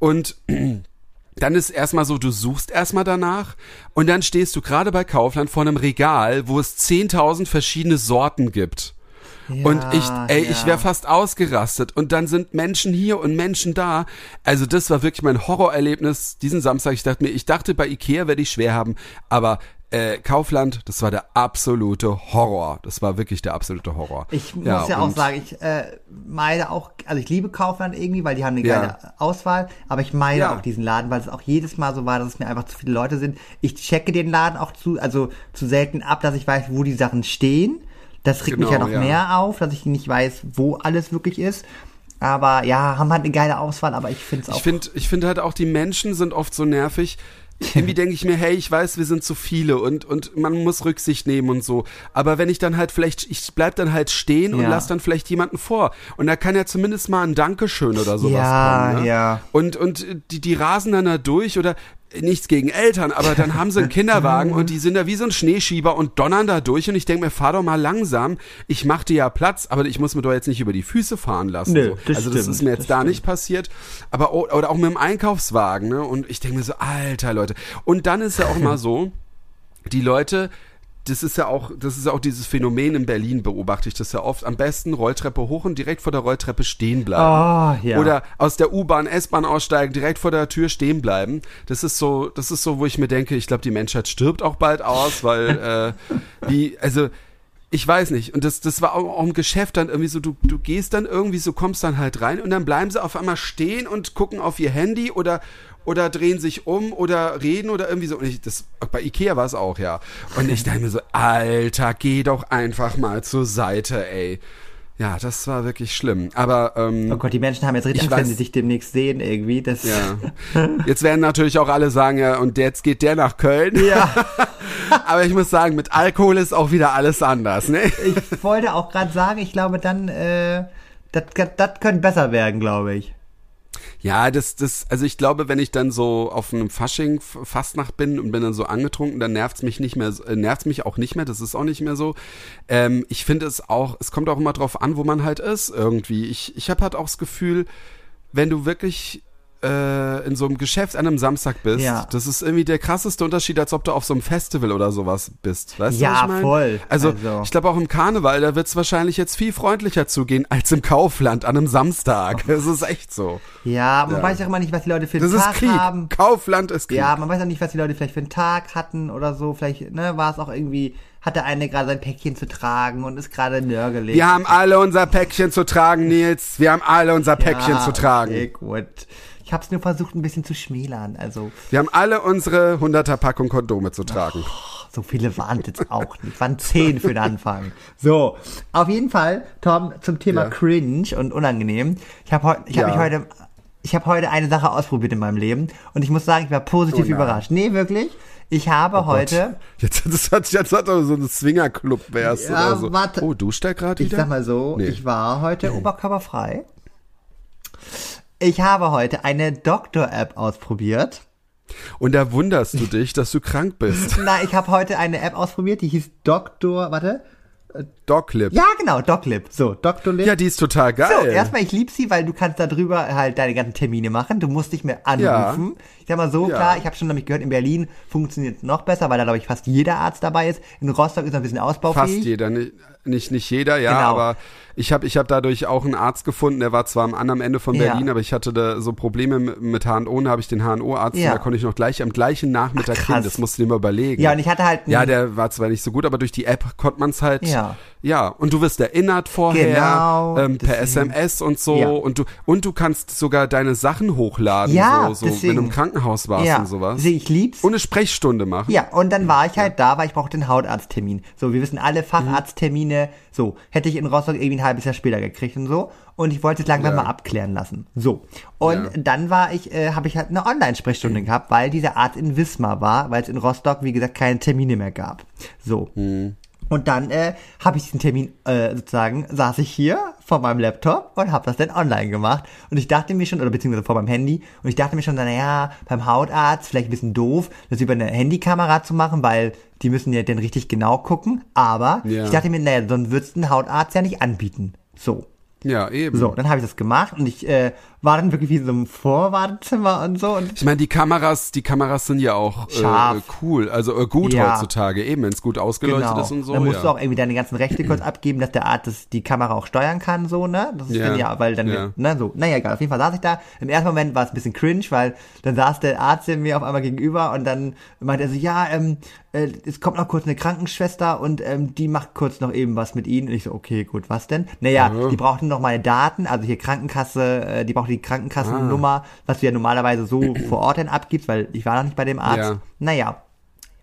Und dann ist erstmal so, du suchst erstmal danach und dann stehst du gerade bei Kaufland vor einem Regal, wo es 10.000 verschiedene Sorten gibt. Und ich, ey, ich ja. wäre fast ausgerastet. Und dann sind Menschen hier und Menschen da. Also das war wirklich mein Horrorerlebnis diesen Samstag. Ich dachte mir, ich dachte, bei Ikea werde ich schwer haben, aber äh, Kaufland, das war der absolute Horror. Das war wirklich der absolute Horror. Ich muss ja, auch sagen, ich äh, meide auch, also ich liebe Kaufland irgendwie, weil die haben eine Ja. geile Auswahl, aber ich meide Ja. auch diesen Laden, weil es auch jedes Mal so war, dass es mir einfach zu viele Leute sind. Ich checke den Laden auch zu, also zu selten ab, dass ich weiß, wo die Sachen stehen. Das regt mich ja Genau, noch ja. mehr auf, dass ich nicht weiß, wo alles wirklich ist. Aber ja, haben halt eine geile Auswahl, aber ich finde es auch. Ich finde ich finde halt auch, die Menschen sind oft so nervig. Irgendwie denke ich mir, hey, ich weiß, wir sind zu viele und, und man muss Rücksicht nehmen und so. Aber wenn ich dann halt vielleicht, ich bleib dann halt stehen und Ja. lass dann vielleicht jemanden vor. Und da kann ja zumindest mal ein Dankeschön oder sowas Ja, kommen. Ne? ja. Und, und die, die rasen dann da durch oder nichts gegen Eltern, aber dann haben sie einen Kinderwagen und die sind da wie so ein Schneeschieber und donnern da durch und ich denke mir, fahr doch mal langsam. Ich mach dir ja Platz, aber ich muss mir doch jetzt nicht über die Füße fahren lassen. Nö, so. das also das stimmt, ist mir jetzt da stimmt. nicht passiert, aber oder auch mit dem Einkaufswagen, ne? Und ich denke mir so, alter Leute. Und dann ist ja auch mal so, die Leute, das ist ja auch, das ist ja auch dieses Phänomen in Berlin beobachte ich das ja oft. Am besten Rolltreppe hoch und direkt vor der Rolltreppe stehen bleiben. Oh, ja. Oder aus der U-Bahn, S-Bahn aussteigen, direkt vor der Tür stehen bleiben. Das ist so, das ist so, wo ich mir denke, ich glaube, die Menschheit stirbt auch bald aus, weil äh, wie, also ich weiß nicht. Und das, das war auch, auch im Geschäft dann irgendwie so, du, du gehst dann irgendwie so, kommst dann halt rein und dann bleiben sie auf einmal stehen und gucken auf ihr Handy oder, oder drehen sich um oder reden oder irgendwie so. Und ich, das, bei Ikea war es auch, ja. Und ich dachte mir so, Alter, geh doch einfach mal zur Seite, ey. Ja, das war wirklich schlimm. Aber, ähm, Oh Gott, die Menschen haben jetzt richtig Ich Angst, wenn weiß- sie dich demnächst sehen irgendwie. Das, ja. Jetzt werden natürlich auch alle sagen, ja, und jetzt geht der nach Köln. ja. Aber ich muss sagen, mit Alkohol ist auch wieder alles anders, ne? Ich wollte auch gerade sagen, ich glaube, dann, äh, Das, das könnte besser werden, glaube ich. Ja, das, das, also ich glaube, wenn ich dann so auf einem Fasching Fastnacht bin und bin dann so angetrunken, dann nervt's mich nicht mehr, äh, nervt's mich auch nicht mehr, das ist auch nicht mehr so. Ähm, ich finde es auch, es kommt auch immer drauf an, wo man halt ist, irgendwie. Ich, ich habe halt auch das Gefühl, wenn du wirklich äh, in so einem Geschäft an einem Samstag bist, Ja. das ist irgendwie der krasseste Unterschied, als ob du auf so einem Festival oder sowas bist. Weißt Ja, du, was ich mein? voll. Also, Also. ich glaube auch im Karneval, da wird's wahrscheinlich jetzt viel freundlicher zugehen als im Kaufland an einem Samstag. Das ist echt so. Ja, man Ja. weiß ja immer nicht, was die Leute für einen Das ist Tag Krieg. haben. Kaufland ist Krieg. Ja, man weiß auch nicht, was die Leute vielleicht für einen Tag hatten oder so. Vielleicht, ne, war es auch irgendwie, hat der eine gerade sein Päckchen zu tragen und ist gerade nörgelig. Wir haben alle unser Päckchen zu tragen, Nils. Wir haben alle unser Päckchen Ja, zu tragen. Okay, Ich hab's nur versucht, ein bisschen zu schmälern. Also, Wir haben alle unsere 100er Packung Kondome zu tragen. so viele waren es jetzt auch nicht. Waren zehn für den Anfang. So, auf jeden Fall, Tom, zum Thema Ja. Cringe und unangenehm. Ich habe heute, ich habe Ja. mich heute, ich habe heute eine Sache ausprobiert in meinem Leben und ich muss sagen, ich war positiv Oh überrascht. Nee, wirklich. Ich habe heute, Jetzt, das hat, jetzt hat er so ein Swingerclub wär's Ja, oder so. warte. Oh, duscht er gerade ich wieder? sag mal so, Nee. ich war heute oberkörperfrei. Ich habe heute eine Doktor-App ausprobiert. Und da wunderst du dich, dass du krank bist. Na, ich habe heute eine App ausprobiert, die hieß Doktor, warte. Doclip. Ja, genau, DocLib. So, DoctorLib. Ja, die ist total geil. so, erstmal, ich lieb sie, weil du kannst da drüber halt deine ganzen Termine machen. Du musst nicht mehr anrufen. Ich sag mal so, Ja. klar, ich habe schon nämlich gehört, in Berlin funktioniert es noch besser, weil da, glaube ich, fast jeder Arzt dabei ist. In Rostock ist noch ein bisschen ausbaufähig. Fast jeder, nicht, nicht, nicht jeder, ja, Genau. aber ich habe ich hab dadurch auch einen Arzt gefunden, der war zwar am anderen Ende von Ja. Berlin, aber ich hatte da so Probleme mit, HNO, da habe ich den HNO-Arzt, Ja. da konnte ich noch gleich am gleichen Nachmittag Ach, hin, das musst du dir mal überlegen. Ja, und ich hatte halt Ja, einen- der war zwar nicht so gut, aber durch die App konnte man es halt. Ja. Ja, und du wirst erinnert vorher Genau, ähm, per. SMS und so Ja. und du und du kannst sogar deine Sachen hochladen, Ja, so, so deswegen. wenn du im Krankenhaus warst ja, und sowas. deswegen, ich lieb's. Und eine Sprechstunde machen. Ja, und dann war ich halt da, weil ich brauchte den Hautarzttermin. So, wir wissen alle Facharzttermine. So, hätte ich in Rostock irgendwie ein halbes Jahr später gekriegt und so. Und ich wollte es langsam Ja. mal abklären lassen. So. Und Ja. dann war ich, äh, habe ich halt eine Online-Sprechstunde gehabt, weil dieser Arzt in Wismar war, weil es in Rostock, wie gesagt, keine Termine mehr gab. So. Und dann äh, habe ich diesen Termin äh, sozusagen, saß ich hier vor meinem Laptop und habe das dann online gemacht. Und ich dachte mir schon, oder beziehungsweise vor meinem Handy, und ich dachte mir schon, naja, beim Hautarzt vielleicht ein bisschen doof, das über eine Handykamera zu machen, weil die müssen ja dann richtig genau gucken. Aber Ja. ich dachte mir, naja, sonst würdest du einen Hautarzt ja nicht anbieten. So. Ja, eben. So, dann habe ich das gemacht und ich äh, war dann wirklich wie so einem Vorwartezimmer und so. Und Ich meine, die Kameras, die Kameras sind ja auch äh, cool, also äh, gut Ja. heutzutage, eben, wenn es gut ausgeleuchtet Genau. ist und so. dann musst ja. du auch irgendwie deine ganzen Rechte kurz abgeben, dass der Arzt das, die Kamera auch steuern kann, so, ne? Das ist Ja. dann ja, weil dann, Ja. ne, so. Naja, egal. Auf jeden Fall saß ich da. Im ersten Moment war es ein bisschen cringe, weil dann saß der Arzt mir auf einmal gegenüber und dann meinte er so, ja, ähm, äh, es kommt noch kurz eine Krankenschwester und ähm, die macht kurz noch eben was mit Ihnen. Und ich so, okay, gut, was denn? Naja, Ja. die brauchten noch meine Daten, also hier Krankenkasse, äh, die braucht die Krankenkassennummer, was du ja normalerweise so vor Ort dann abgibst, weil ich war noch nicht bei dem Arzt. Ja. Naja,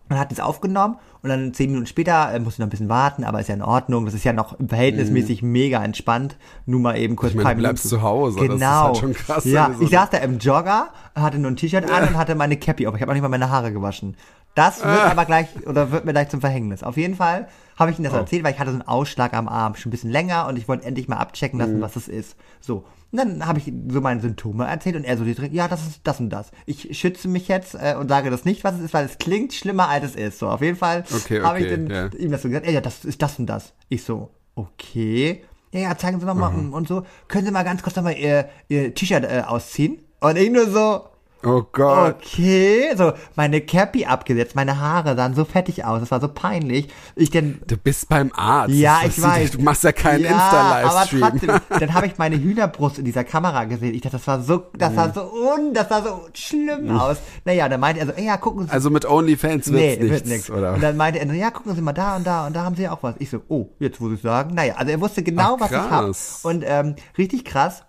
man hat es aufgenommen und dann zehn Minuten später äh, musste noch ein bisschen warten, aber ist ja in Ordnung. Das ist ja noch verhältnismäßig mega entspannt. Nur mal eben kurz. Ich meine, ein du bleibst Minuten. zu Hause, das ist Genau. halt schon krass, Ja, du so- ich saß da im Jogger, hatte nur ein T-Shirt an und hatte meine Cappy auf. Ich habe noch nicht mal meine Haare gewaschen. Das wird Ah. aber gleich oder wird mir gleich zum Verhängnis. Auf jeden Fall habe ich ihm das Oh. erzählt, weil ich hatte so einen Ausschlag am Arm, schon ein bisschen länger und ich wollte endlich mal abchecken lassen, was das ist. So. Und dann habe ich so meine Symptome erzählt und er so direkt, ja, das ist das und das. Ich schütze mich jetzt äh, und sage das nicht, was es ist, weil es klingt schlimmer, als es ist. So, auf jeden Fall Okay, habe ich okay, dann ja. ihm das so gesagt, ja, das ist das und das. Ich so, okay. Ja, ja, zeigen Sie mal Mhm. und so. Können Sie mal ganz kurz noch mal Ihr, Ihr T-Shirt äh, ausziehen? Und ich nur so, Oh Gott. okay. So, meine Cappy abgesetzt, meine Haare sahen so fettig aus. Das war so peinlich. Ich dann, Du bist beim Arzt. ja, ich weiß. Du machst ja keinen ja, Insta-Livestream. Aber trotzdem, dann habe ich meine Hühnerbrust in dieser Kamera gesehen. Ich dachte, das war so, das Mhm. sah so un, das sah so schlimm aus. Naja, dann meinte er so, ja, gucken Sie. Also mit OnlyFans wird's nee, nichts, wird nichts. oder? Und dann meinte er, ja, gucken Sie mal da und da und da haben Sie ja auch was. Ich so, oh, jetzt muss ich sagen. Naja, also er wusste genau, Ach, was ich habe. Und ähm, richtig krass.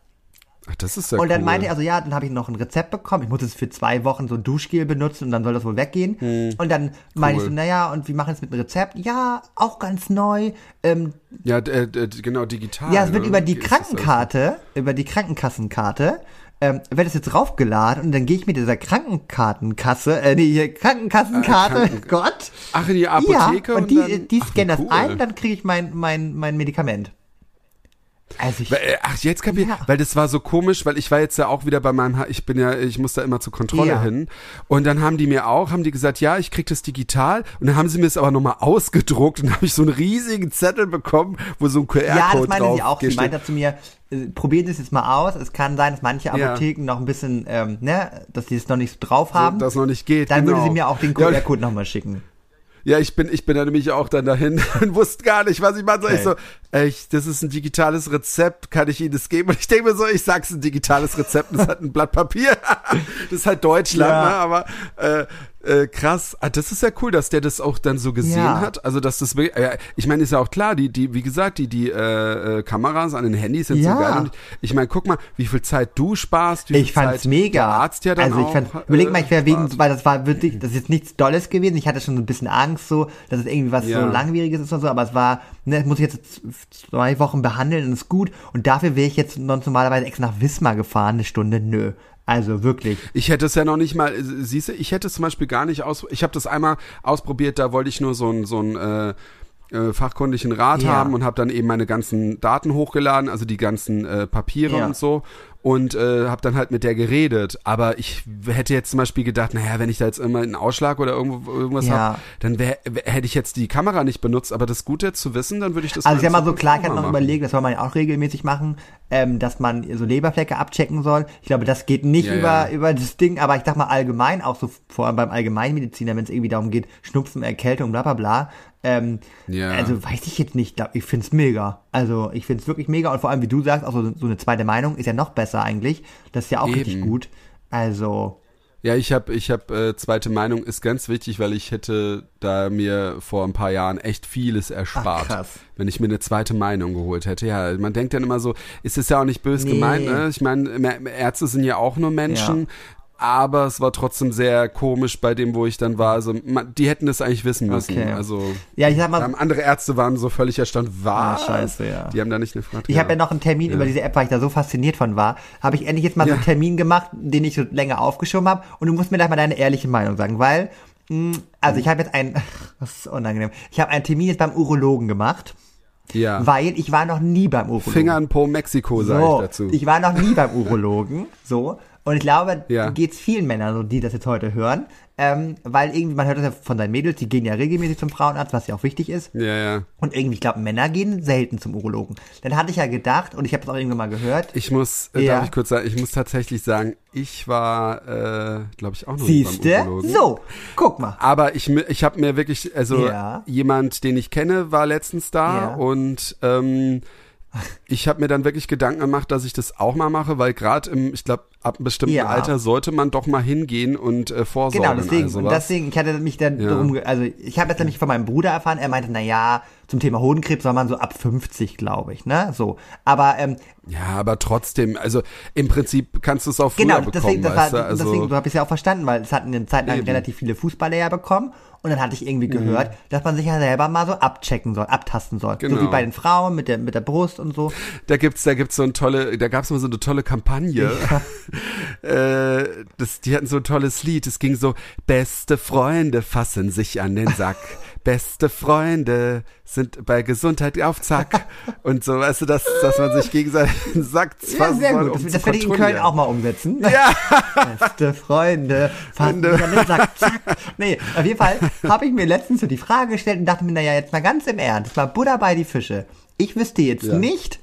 Ach, das ist ja Und dann cool. meinte er so, ja, dann habe ich noch ein Rezept bekommen. Ich muss es für zwei Wochen so ein Duschgel benutzen und dann soll das wohl weggehen. Und dann meinte ich so, naja, und wie machen es mit einem Rezept? Ja, auch ganz neu. Ähm, ja, äh, genau, digital. ja, es wird ne? über die Ist das also- Krankenkarte, über die Krankenkassenkarte, ähm, wird es jetzt raufgeladen und dann gehe ich mit dieser Krankenkartenkasse, äh, nee, hier, Krankenkassenkarte, Äh, Kranken- Gott. Ach, in die Apotheke ja, und, und die, dann- die scannen das cool. ein, dann kriege ich mein, mein, mein Medikament. Also ich, Weil, äh, Ach, jetzt kapier, Ja. weil das war so komisch, weil ich war jetzt ja auch wieder bei meinem, ich bin ja, ich muss da immer zur Kontrolle Ja. hin. Und dann haben die mir auch, haben die gesagt, ja, ich krieg das digital. Und dann haben sie mir es aber nochmal ausgedruckt und dann habe ich so einen riesigen Zettel bekommen, wo so ein QR-Code ja, das meinte drauf sie auch. Sie meinte zu mir, äh, probiert es jetzt mal aus. Es kann sein, dass manche Ja. Apotheken noch ein bisschen, ähm, ne, dass die es noch nicht so drauf haben. das noch nicht geht. Dann genau. würde sie mir auch den Ja, QR-Code nochmal schicken. Ja, ich bin, ich bin da nämlich auch dann dahin und wusste gar nicht, was ich machen soll. Ich Okay. so, echt, das ist ein digitales Rezept, kann ich Ihnen das geben? Und ich denke mir so, ich sag's ein digitales Rezept, das hat ein Blatt Papier. das ist halt Deutschland, Ja. ne? Aber äh, äh, krass. Ah, das ist ja cool, dass der das auch dann so gesehen Ja. hat. Also dass das wirklich- äh, ich meine, ist ja auch klar, die, die, wie gesagt, die, die äh, äh, Kameras an den Handys sind Ja. so geil. Und ich meine, guck mal, wie viel Zeit du sparst, wie Ich viel fand's Zeit mega. der Arzt ja dann also ich fand, äh, überleg mal, ich wäre wegen, spart. weil das war wirklich, das ist jetzt nichts Dolles gewesen. Ich hatte schon so ein bisschen Angst, so, dass es irgendwie was Ja. so langwieriges ist und so, aber es war, ne, das muss ich jetzt zwei Wochen behandeln und ist gut. Und dafür wäre ich jetzt normalerweise extra nach Wismar gefahren, eine Stunde. Nö. Also wirklich. Ich hätte es ja noch nicht mal, siehst du, ich hätte es zum Beispiel gar nicht aus, ich habe das einmal ausprobiert, da wollte ich nur so ein, so ein äh, äh, fachkundigen Rat Ja. haben und habe dann eben meine ganzen Daten hochgeladen, also die ganzen äh, Papiere Ja. und so und äh, habe dann halt mit der geredet. Aber ich hätte jetzt zum Beispiel gedacht, naja, wenn ich da jetzt immer einen Ausschlag oder irgendwo, irgendwas Ja. hab, dann wär, hätte ich jetzt die Kamera nicht benutzt. Aber das Gute zu wissen, dann würde ich das Also ich in mal so klar, ich mal noch überlegt, das soll man ja auch regelmäßig machen, ähm, dass man so Leberflecke abchecken soll. Ich glaube, das geht nicht Ja, über, ja. über das Ding, aber ich sag mal allgemein, auch so vor allem beim Allgemeinmediziner, wenn es irgendwie darum geht, Schnupfen, Erkältung, bla bla bla. Ähm, Ja. Also weiß ich jetzt nicht, ich find's mega. Also ich find's wirklich mega und vor allem, wie du sagst, auch so, eine zweite Meinung ist ja noch besser eigentlich. Das ist ja auch richtig Eben. gut. Also, Ja, ich habe, ich habe äh, zweite Meinung ist ganz wichtig, weil ich hätte da mir vor ein paar Jahren echt vieles erspart, Ach, wenn ich mir eine zweite Meinung geholt hätte. Ja, man denkt dann immer so, ist es ja auch nicht böse Nee. gemeint. Ne? Ich meine, Ärzte sind ja auch nur Menschen. Aber es war trotzdem sehr komisch bei dem, wo ich dann war. Also, man, die hätten das eigentlich wissen müssen. Okay. Also, ja, ich sag mal, andere Ärzte waren so völlig erstaunt. Was? Ah, scheiße, ja. Die haben da nicht gefragt. Ich habe ja noch einen Termin Ja. über diese App, weil ich da so fasziniert von war. Habe ich endlich jetzt mal so Ja. einen Termin gemacht, den ich so länger aufgeschoben habe. Und du musst mir gleich mal deine ehrliche Meinung sagen, weil, mh, also ich habe jetzt einen, das ist unangenehm, ich habe einen Termin jetzt beim Urologen gemacht, ja. weil ich war noch nie beim Urologen. Finger an Po Mexiko, sage so, ich dazu. ich war noch nie beim Urologen, so. Und ich glaube, Ja. geht's vielen Männern so, die das jetzt heute hören, ähm, weil irgendwie, man hört das ja von seinen Mädels, die gehen ja regelmäßig zum Frauenarzt, was ja auch wichtig ist. ja, ja. Und irgendwie, ich glaube, Männer gehen selten zum Urologen. Dann hatte ich ja gedacht, und ich habe es auch irgendwann mal gehört, Ich muss, äh, Ja. darf ich kurz sagen, ich muss tatsächlich sagen, ich war, äh, glaube ich, auch noch nie beim siehste, Urologen. so, guck mal. Aber ich, ich habe mir wirklich, also Ja. jemand, den ich kenne, war letztens da Ja. und ähm, ich habe mir dann wirklich Gedanken gemacht, dass ich das auch mal mache, weil gerade im, ich glaube, ab einem bestimmten Ja. Alter sollte man doch mal hingehen und äh, vorsorgen. Genau, deswegen, also deswegen, ich hatte mich dann Ja. darum, also ich habe jetzt nämlich von meinem Bruder erfahren, er meinte, na ja, zum Thema Hodenkrebs soll man so ab 50, glaube ich, ne, so. Aber, ähm, Ja, aber trotzdem, also im Prinzip kannst du es auch früher genau, bekommen, deswegen, das weißt war, du? Also, deswegen, du hast es ja auch verstanden, weil es hatten eine Zeit lang Eben. relativ viele Fußballer ja bekommen und dann hatte ich irgendwie gehört, dass man sich ja selber mal so abchecken soll, abtasten soll. So Genau. wie bei den Frauen mit der, mit der Brust und so. Da gibt's, da gibt's so eine tolle, da gab's mal so eine tolle Kampagne. äh, das, die hatten so ein tolles Lied. Es ging so: Beste Freunde fassen sich an den Sack. Beste Freunde sind bei Gesundheit auf Zack. Und so, weißt du, dass, dass man sich gegenseitig den Sack Ja, fassen sehr soll, gut. um Das, das werde ich in Köln auch mal umsetzen. Ja, Beste Freunde, fassen den Sack, zack. Nee, auf jeden Fall habe ich mir letztens so die Frage gestellt und dachte mir, naja, jetzt mal ganz im Ernst, mal Buddha bei die Fische. Ich wüsste jetzt Ja. nicht,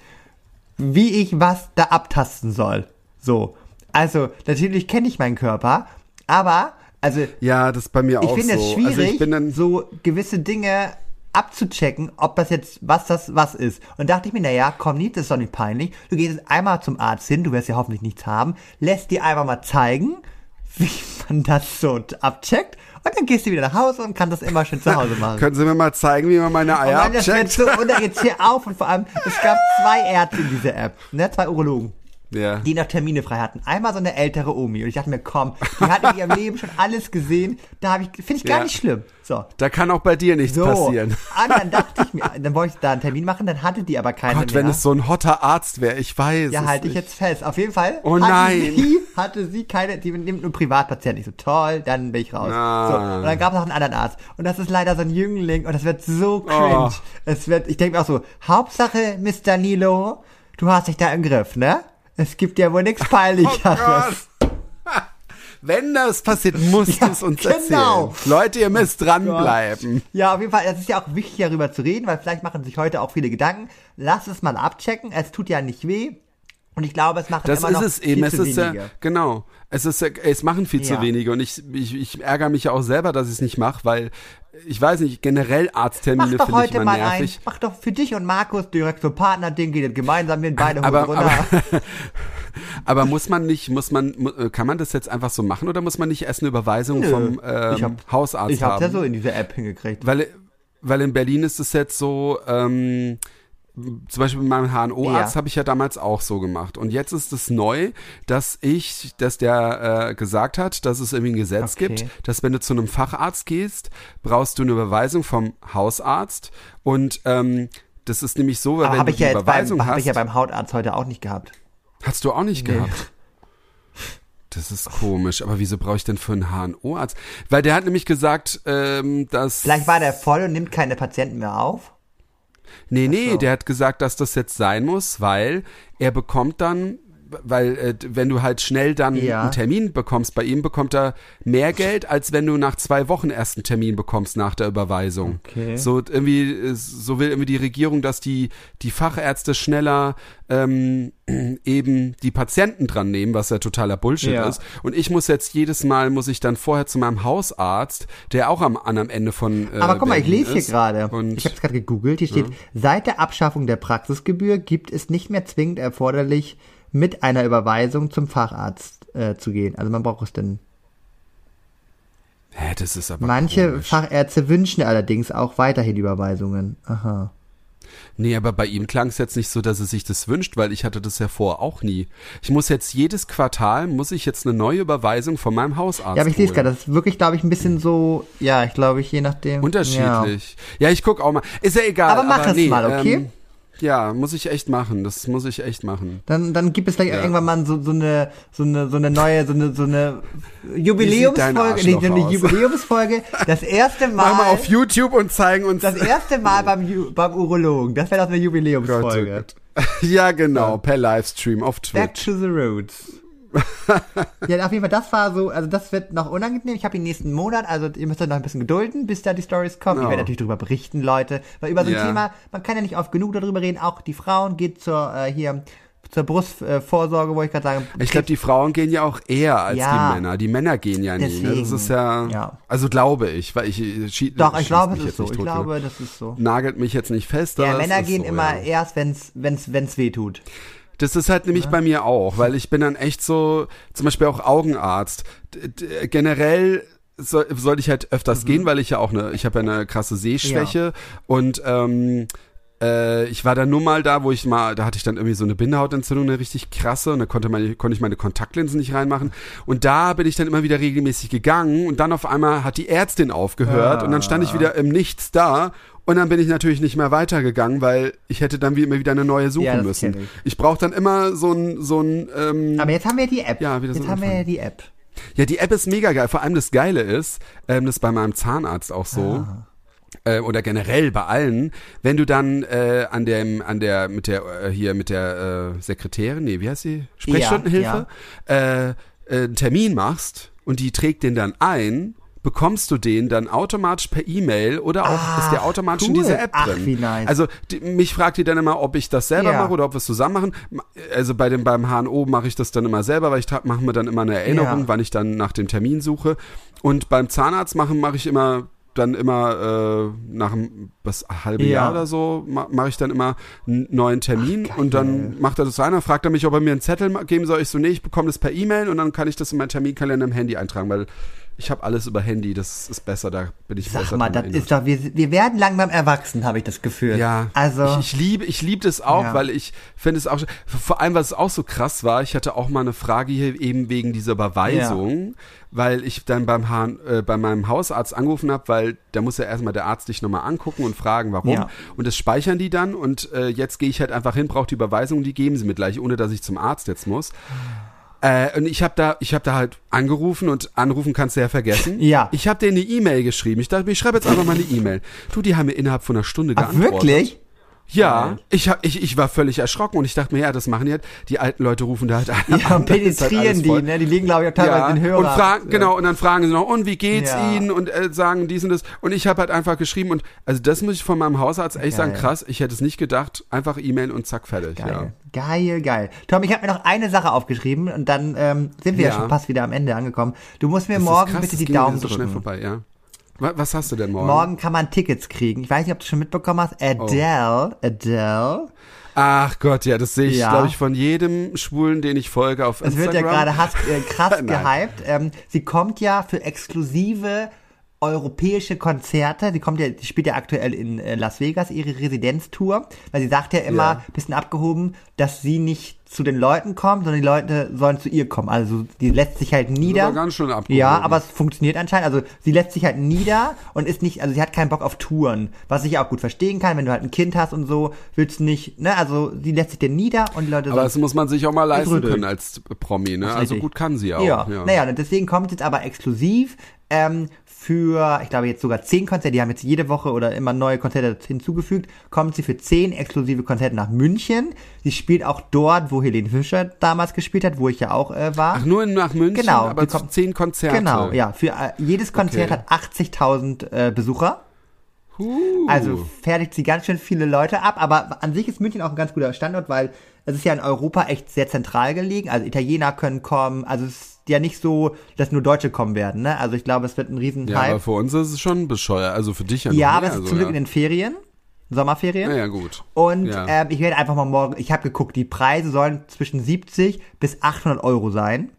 wie ich was da abtasten soll. So. Also, natürlich kenne ich meinen Körper, aber, also, ja, das ist bei mir ich auch finde so. es schwierig, also ich bin dann, so gewisse Dinge abzuchecken, ob das jetzt, was das was ist. Und dachte ich mir, naja, komm nicht, das ist doch nicht peinlich. Du gehst jetzt einmal zum Arzt hin, du wirst ja hoffentlich nichts haben, lässt dir einfach mal zeigen, wie man das so abcheckt. Und dann gehst du wieder nach Hause und kannst das immer schön zu Hause machen. können Sie mir mal zeigen, wie man meine und, Eier dann das wird abcheckt? so, und dann geht's hier auf und vor allem, es gab zwei Ärzte in dieser App, ne, zwei Urologen Ja. die noch Termine frei hatten. Einmal so eine ältere Omi und ich dachte mir, komm, die hat in ihrem Leben schon alles gesehen. Da habe ich, finde ich gar Ja. nicht schlimm. So. Da kann auch bei dir nichts So. passieren. Und dann dachte ich mir, dann wollte ich da einen Termin machen, dann hatte die aber keine Gott, mehr. wenn es so ein hotter Arzt wäre, ich weiß. ja, halte ich jetzt fest. Auf jeden Fall. Oh hatte nein. Sie, hatte sie keine, die nimmt nur Privatpatienten. Ich so, toll, dann bin ich raus. Ah. So. Und dann gab es noch einen anderen Arzt. Und das ist leider so ein Jüngling und das wird so cringe. Oh. Es wird, ich denke mir auch so, Hauptsache, Mr. Nilo, du hast dich da im Griff, ne? Es gibt ja wohl nichts Oh Peinlicheres. Wenn das passiert, musst Ja, du es uns genau. erzählen. Leute, ihr müsst dranbleiben. Ja, auf jeden Fall, es ist ja auch wichtig, darüber zu reden, weil vielleicht machen sich heute auch viele Gedanken. Lass es mal abchecken, es tut ja nicht weh. Und ich glaube, es macht Das immer noch es viel eben. Es zu ist ja, wenige. genau. Es ist ja, es machen viel Ja. zu wenige und ich, ich, ich ärgere mich ja auch selber, dass ich es nicht mache, weil ich weiß nicht, generell Arzttermine finde ich heute immer mal nervig. ein, mach doch für dich und Markus direkt so Partner-Ding, geht gemeinsam hin, beide Aber, runter. aber, aber muss man nicht, muss man, äh, kann man das jetzt einfach so machen oder muss man nicht erst eine Überweisung Nö. vom ähm, Ich hab- Hausarzt ich hab's haben? ja so in dieser App hingekriegt. Weil, weil in Berlin ist es jetzt so, ähm, zum Beispiel mit meinem HNO-Arzt Ja. habe ich ja damals auch so gemacht. Und jetzt ist es neu, dass ich, dass der äh, gesagt hat, dass es irgendwie ein Gesetz Okay. gibt, dass wenn du zu einem Facharzt gehst, brauchst du eine Überweisung vom Hausarzt. Und ähm, das ist nämlich so, weil Aber wenn habe du ich ja beim, Überweisung hab hast, ich ja beim Hautarzt heute auch nicht gehabt. hast du auch nicht Nee. gehabt. Das ist komisch, aber wieso brauche ich denn für einen HNO-Arzt? Weil der hat nämlich gesagt, ähm, dass Vielleicht war der voll und nimmt keine Patienten mehr auf. Nee, nee, so. der hat gesagt, dass das jetzt sein muss, weil er bekommt dann, weil äh, wenn du halt schnell dann Ja. einen Termin bekommst, bei ihm bekommt er mehr Geld, als wenn du nach zwei Wochen erst einen Termin bekommst nach der Überweisung. Okay. So irgendwie, äh, so will irgendwie die Regierung, dass die die Fachärzte schneller ähm, eben die Patienten dran nehmen, was ja totaler Bullshit Ja. ist. Und ich muss jetzt jedes Mal muss ich dann vorher zu meinem Hausarzt, der auch am anderen Ende von äh, Aber guck mal, ich lese hier gerade. Ich habe es gerade gegoogelt. Hier steht, seit der Abschaffung der Praxisgebühr gibt es nicht mehr zwingend erforderlich, mit einer Überweisung zum Facharzt äh, zu gehen. Also man braucht es denn. Hä, das ist aber Manche komisch. Fachärzte wünschen allerdings auch weiterhin Überweisungen. Aha. Nee, aber bei ihm klang es jetzt nicht so, dass er sich das wünscht, weil ich hatte das ja vorher auch nie. Ich muss jetzt jedes Quartal, muss ich jetzt eine neue Überweisung von meinem Hausarzt Ja, aber ich lese holen. gerade, das ist wirklich, glaube ich, ein bisschen so, ja, ich glaube, ich je nachdem. Unterschiedlich. Ja, ich guck auch mal. Ist ja egal. Aber mach es nee, mal, okay? Ähm, ja, muss ich echt machen. Das muss ich echt machen. Dann, dann gibt es vielleicht Ja. irgendwann mal so, so eine, so eine, so eine neue, so eine, so eine Jubiläumsfolge, nee, so eine? Jubiläumsfolge. Das erste Mal, Mach mal auf YouTube und zeigen uns. das erste Mal beim, Ju- beim Urologen. Das wäre doch eine Jubiläumsfolge. oh Gott. ja, genau, per Livestream auf Back Twitch. to the roots. ja, auf jeden Fall, das war so, also das wird noch unangenehm. Ich habe den nächsten Monat, also ihr müsst euch noch ein bisschen gedulden, bis da die Stories kommen. Ich Ja. werde natürlich darüber berichten, Leute. Weil über so ein Ja. Thema, man kann ja nicht oft genug darüber reden. Auch die Frauen geht zur, äh, hier, zur Brustvorsorge, wo ich gerade sage. Ich glaube, die Frauen gehen ja auch eher als Ja. die Männer. Die Männer gehen ja nie. Ne? Das ist ja, Ja. also glaube ich, weil ich äh, schi- Doch, ich glaube, es ist so. Ich tot, ne? glaube, das ist so. nagelt mich jetzt nicht fest. Ja, Männer gehen so, immer ja. erst, wenn's, wenn's, wenn's weh tut. Das ist halt nämlich bei mir auch, weil ich bin dann echt so, zum Beispiel auch Augenarzt. D generell soll, sollte ich halt öfters Mhm. gehen, weil ich ja auch eine, ich habe ja eine krasse Sehschwäche und ähm, äh, ich war dann nur mal da, wo ich mal, da hatte ich dann irgendwie so eine Bindehautentzündung, eine richtig krasse, und da konnte, meine, konnte ich meine Kontaktlinsen nicht reinmachen. Und da bin ich dann immer wieder regelmäßig gegangen und dann auf einmal hat die Ärztin aufgehört und dann stand ich wieder im Nichts da und dann bin ich natürlich nicht mehr weitergegangen, weil ich hätte dann wie immer wieder eine neue suchen Ja, müssen. ich. Ich brauche dann immer so ein, so ein, ähm, Aber jetzt haben wir die App. Ja, wieder so jetzt ein haben wir Anfang. ja die App. ja, die App ist mega geil. Vor allem das Geile ist, ähm, das ist bei meinem Zahnarzt auch so. Ah. Äh, oder generell bei allen, wenn du dann äh, an dem, an der, mit der, äh, hier mit der äh, Sekretärin, nee, wie heißt sie? Sprechstundenhilfe, äh, äh, einen Termin machst und die trägt den dann ein, bekommst du den dann automatisch per E-Mail oder auch Ah, ist der automatisch in cool. dieser App Ach, drin. wie nice. Also die, mich fragt die dann immer, ob ich das selber Ja. mache oder ob wir es zusammen machen. Also bei dem beim HNO mache ich das dann immer selber, weil ich mache mir dann immer eine Erinnerung, Ja. wann ich dann nach dem Termin suche. Und beim Zahnarzt machen mache ich immer dann immer äh, nach einem was, halbe Ja. Jahr oder so ma- mache ich dann immer einen neuen Termin und dann macht er das rein, dann fragt er mich, ob er mir einen Zettel geben soll. Ich so, nee, ich bekomme das per E-Mail und dann kann ich das in meinen Terminkalender im Handy eintragen, weil ich habe alles über Handy, das ist besser, da bin ich Sag besser mal, dran das ist doch, wir, wir werden langsam erwachsen, habe ich das Gefühl. Ja, Also, ich, ich liebe, ich liebe das auch, Ja. weil ich finde es auch, vor allem, was auch so krass war, ich hatte auch mal eine Frage hier eben wegen dieser Überweisung, weil ich dann beim Hahn, äh, bei meinem Hausarzt angerufen habe, weil da muss ja erstmal der Arzt dich nochmal angucken und fragen, warum. Ja. Und das speichern die dann und äh, jetzt gehe ich halt einfach hin, brauche die Überweisung, die geben sie mir gleich, ohne dass ich zum Arzt jetzt muss. Äh, und ich habe da, ich habe da halt angerufen und anrufen kannst du ja vergessen. Ja. Ich habe denen eine E-Mail geschrieben. Ich dachte, ich schreibe jetzt einfach mal eine E-Mail. Du, die haben mir innerhalb von einer Stunde Ach, geantwortet. wirklich? Ja, ich, hab, ich, ich war völlig erschrocken und ich dachte mir, ja, das machen jetzt, die alten Leute rufen da halt an. Ja, und halt penetrieren die, ne? Die liegen, glaube ich, auch teilweise Ja, in Hörer. und fragen, genau, und dann fragen sie noch, und wie geht's Ja. Ihnen? Und äh, sagen dies und das. Und ich habe halt einfach geschrieben und also das muss ich von meinem Hausarzt echt sagen, Geil. krass, ich hätte es nicht gedacht, einfach E-Mail und zack, fertig. Geil, geil, geil. Tom, ich habe mir noch eine Sache aufgeschrieben und dann ähm, sind wir ja. Ja. schon fast wieder am Ende angekommen. Du musst mir Das morgen krass, bitte die Daumen so schnell drücken. vorbei, ja. Wa- Was hast du denn morgen? Morgen kann man Tickets kriegen. Ich weiß nicht, ob du schon mitbekommen hast. Adele, Adele. Ach Gott, ja, das sehe ich, Ja. glaube ich, von jedem Schwulen, den ich folge auf Es wird Instagram. ja gerade äh, krass gehypt. Ähm, sie kommt ja für exklusive europäische Konzerte. Sie kommt ja, sie spielt ja aktuell in äh, Las Vegas ihre Residenztour, weil sie sagt ja immer, Ja. bisschen abgehoben, dass sie nicht zu den Leuten kommt, sondern die Leute sollen zu ihr kommen. Also die lässt sich halt nieder. aber ganz schön abgehoben. Ja, aber es funktioniert anscheinend. Also sie lässt sich halt nieder und ist nicht, also sie hat keinen Bock auf Touren, was ich auch gut verstehen kann, wenn du halt ein Kind hast und so, willst du nicht, ne, also sie lässt sich denn nieder und die Leute Aber sollen das muss man sich auch mal leisten können als Promi, ne? ist Also gut kann sie auch. Ja, Ja, naja, und deswegen kommt jetzt aber exklusiv ähm, für, ich glaube jetzt sogar zehn Konzerte, die haben jetzt jede Woche oder immer neue Konzerte hinzugefügt, kommt sie für zehn exklusive Konzerte nach München. Sie spielt auch dort, wo Helene Fischer damals gespielt hat, wo ich ja auch äh, war. Ach, nur nach München, Genau, aber kommt- zehn Konzerte. Genau, ja. Für äh, jedes Konzert Okay. hat 80.000 äh, Besucher. Huh. Also fertigt sie ganz schön viele Leute ab, aber an sich ist München auch ein ganz guter Standort, weil es ist ja in Europa echt sehr zentral gelegen. Also Italiener können kommen, also es ist ja nicht so, dass nur Deutsche kommen werden. Ne? Also ich glaube, es wird ein riesen ja, aber für uns ist es schon bescheuert. Also für dich ja Ja, aber es ist also, zum Glück in den Ferien, Sommerferien. Ja, ja, gut. Und Ja. ähm, ich werde einfach mal morgen, ich habe geguckt, die Preise sollen zwischen 70 bis 800 Euro sein.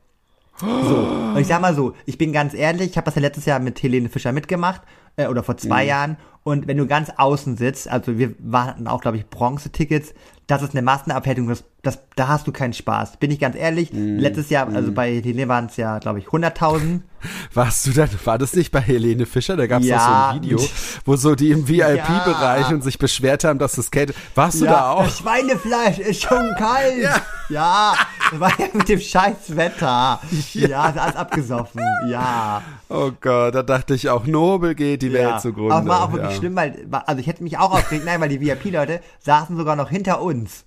So, und ich sag mal so, ich bin ganz ehrlich, ich habe das ja letztes Jahr mit Helene Fischer mitgemacht, äh, oder vor zwei Mhm. Jahren. Und wenn du ganz außen sitzt, also wir hatten auch, glaube ich, Bronze-Tickets, das ist eine Massenabfertigung, das, das, da hast du keinen Spaß. Bin ich ganz ehrlich, Mhm. letztes Jahr, also bei Helene waren es ja, glaube ich, 100.000. Warst du dann, war das nicht bei Helene Fischer? Da gab es Ja. so ein Video, wo so die im VIP-Bereich und sich beschwert haben, dass das Kate. Warst du da auch? Das Schweinefleisch ist schon kalt. Ja. das war ja mit dem scheiß Wetter. Ja, ist alles abgesoffen. Ja. Oh Gott, da dachte ich auch, Nobel geht die Welt ja. zugrunde. Auch wirklich ja. Schlimm, weil, also ich hätte mich auch aufgeregt, nein, weil die VIP-Leute saßen sogar noch hinter uns.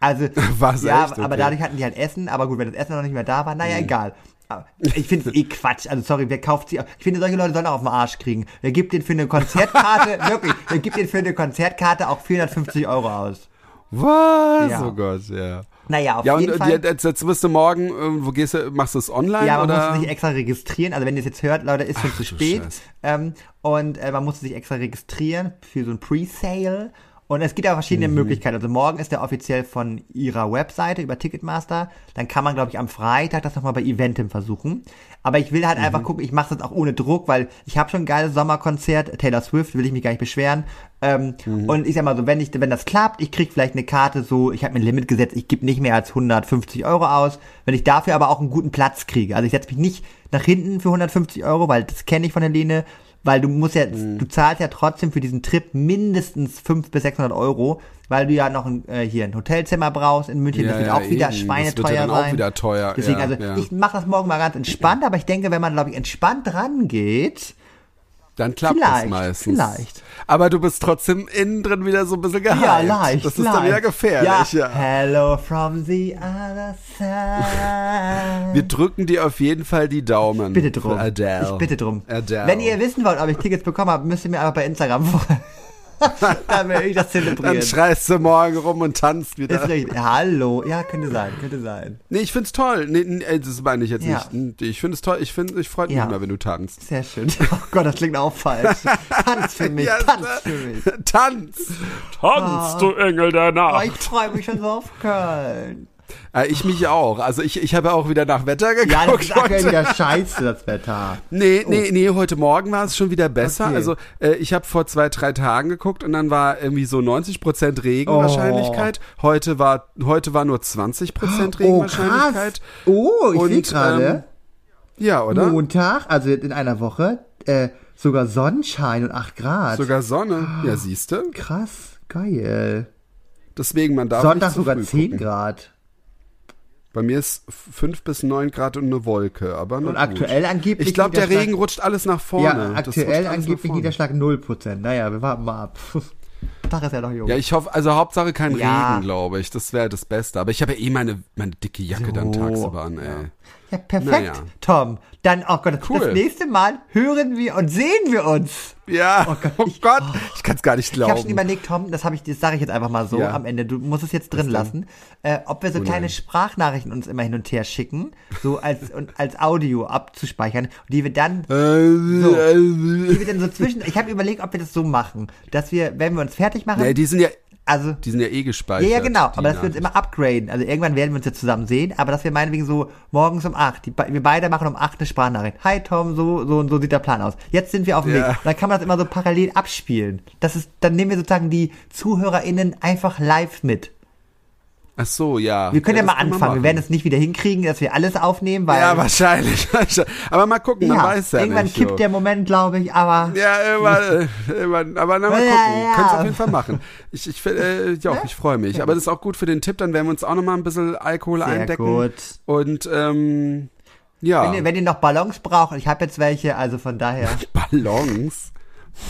Also, Was, ja, echt? aber Okay. dadurch hatten die halt Essen, aber gut, wenn das Essen noch nicht mehr da war, Mhm. naja, egal. Aber Ich finde es eh Quatsch. Also sorry, wer kauft sie? Ich finde, solche Leute sollen auch auf den Arsch kriegen. Wer gibt den für eine Konzertkarte, wirklich, wer gibt den für eine Konzertkarte auch 450 Euro aus? Was? Ja. Oh Gott, ja. Naja, auf Ja, und jeden und Fall. jetzt, jetzt wirst du morgen, äh, wo gehst du, machst du es online Ja, man oder? musste sich extra registrieren. Also wenn ihr es jetzt hört, Leute, ist schon Ach, zu spät. Ähm, und äh, man musste sich extra registrieren für so ein Pre-Sale. Und es gibt ja verschiedene Mhm. Möglichkeiten. Also morgen ist der offiziell von ihrer Webseite über Ticketmaster. Dann kann man, glaube ich, am Freitag das nochmal bei Eventim versuchen. Aber ich will halt Mhm. einfach gucken, ich mache das auch ohne Druck, weil ich habe schon ein geiles Sommerkonzert, Taylor Swift, will ich mich gar nicht beschweren. Ähm, Mhm. Und ich sag mal so, wenn ich, wenn das klappt, ich krieg vielleicht eine Karte so, ich habe mir ein Limit gesetzt, ich gebe nicht mehr als 150 Euro aus. Wenn ich dafür aber auch einen guten Platz kriege, also ich setze mich nicht nach hinten für 150 Euro, weil das kenne ich von Helene, weil du musst ja, Mhm. du zahlst ja trotzdem für diesen Trip mindestens 500 bis 600 Euro, weil du ja noch ein, äh, hier ein Hotelzimmer brauchst in München, Ja, das wird ja, auch wieder eben. schweineteuer Das wird ja dann auch sein. wieder teuer, Deswegen, also ich mache das morgen mal ganz entspannt, aber ich denke, wenn man, glaube ich, entspannt rangeht, Dann klappt Vielleicht, es meistens. vielleicht. Aber du bist trotzdem innen drin wieder so ein bisschen gehypt. Ja, leicht. Das ist leicht. dann wieder gefährlich, ja. Hello from the other side. Wir drücken dir auf jeden Fall die Daumen. bitte drum. Adele. Ich bitte drum. Adele. Wenn ihr wissen wollt, ob ich Tickets bekommen habe, müsst ihr mir einfach bei Instagram folgen. Dann will ich das zelebrieren. Dann schreist du morgen rum und tanzt wieder. ist richtig. Hallo. Ja, könnte sein, könnte sein. Nee, ich find's toll. Nee, nee, äh, das meine ich jetzt Ja. nicht. Ich finde es toll. Ich finde, ich freue mich Ja. immer, wenn du tanzt. Sehr schön. Oh Gott, das klingt auch falsch. Tanz für mich, Ja, tanz ne? für mich. Tanz! Tanz, du Engel der Oh, Nacht! ich freue mich schon so auf Köln. Äh, ich mich auch. Also ich, ich habe auch wieder nach Wetter geguckt. Ja, das ist heute. wieder scheiße, das Wetter. Nee, nee, nee, heute Morgen war es schon wieder besser. Okay. Also äh, ich habe vor zwei, drei Tagen geguckt und dann war irgendwie so 90% Regenwahrscheinlichkeit. Heute war heute war nur 20% Oh, krass. Regenwahrscheinlichkeit. Oh, ich sehe gerade. Ja, oder? Montag, also in einer Woche, äh, sogar Sonnenschein und 8 Grad. Sogar Sonne. Ja, siehste. Krass, geil. Deswegen, man darf Sonntag sogar früh 10 gucken. Grad. Bei mir ist 5 bis 9 Grad und eine Wolke. Aber Und gut. aktuell angeblich. Ich glaube, der Regen rutscht alles nach vorne. Ja, aktuell angeblich. Niederschlag 0%. Naja, wir warten mal ab. Tag ist ja noch jung. Ja, ich hoffe, also Hauptsache kein Ja. Regen, glaube ich. Das wäre das Beste. Aber ich habe ja eh meine, meine dicke Jacke dann So. tagsüber an, ey. Ja, perfekt, Naja. Tom. Dann, oh Gott, Cool. das nächste Mal hören wir und sehen wir uns. Ja, oh Gott, Gott, ich- ich, kann es gar nicht Ich habe schon glauben. überlegt, Tom, das habe ich, das sage ich jetzt einfach mal so Ja. am Ende. Du musst es jetzt drin lassen, äh, ob wir so Oh kleine. Sprachnachrichten uns immer hin und her schicken, so als und als Audio abzuspeichern, die wir dann, Äh, die wir dann so zwischen. Ich habe überlegt, ob wir das so machen, dass wir, wenn wir uns fertig machen, nee, die sind ja, also die sind ja eh gespeichert. ja, ja, genau. Aber dass wir uns immer upgraden. Also irgendwann werden wir uns ja zusammen sehen, aber dass wir meinetwegen so morgens um acht, die, wir beide machen um acht eine Sprachnachricht. Hi Tom, so, so und so sieht der Plan aus. Jetzt sind wir auf dem Ja. Weg. Und dann kann man das immer so parallel abspielen. Das ist, dann nehmen wir sozusagen die ZuhörerInnen einfach live mit. Ach so, ja. Wir können ja, das mal man anfangen. Wir werden es nicht wieder hinkriegen, dass wir alles aufnehmen, weil Ja, wahrscheinlich. Aber mal gucken, man ja, weiß ja irgendwann nicht. kippt so. der Moment, glaube ich, aber Ja, irgendwann, äh, irgendwann, aber na, mal Ja, gucken. ja. Könnt's auf jeden Fall machen. Ich, ich, äh, ja, ich freue mich. Aber das ist auch gut für den Tipp, dann werden wir uns auch noch mal ein bisschen Alkohol sehr eindecken. gut. Und, ähm, ja. Wenn ihr, wenn ihr noch Ballons braucht, ich habe jetzt welche, also von daher Ballons?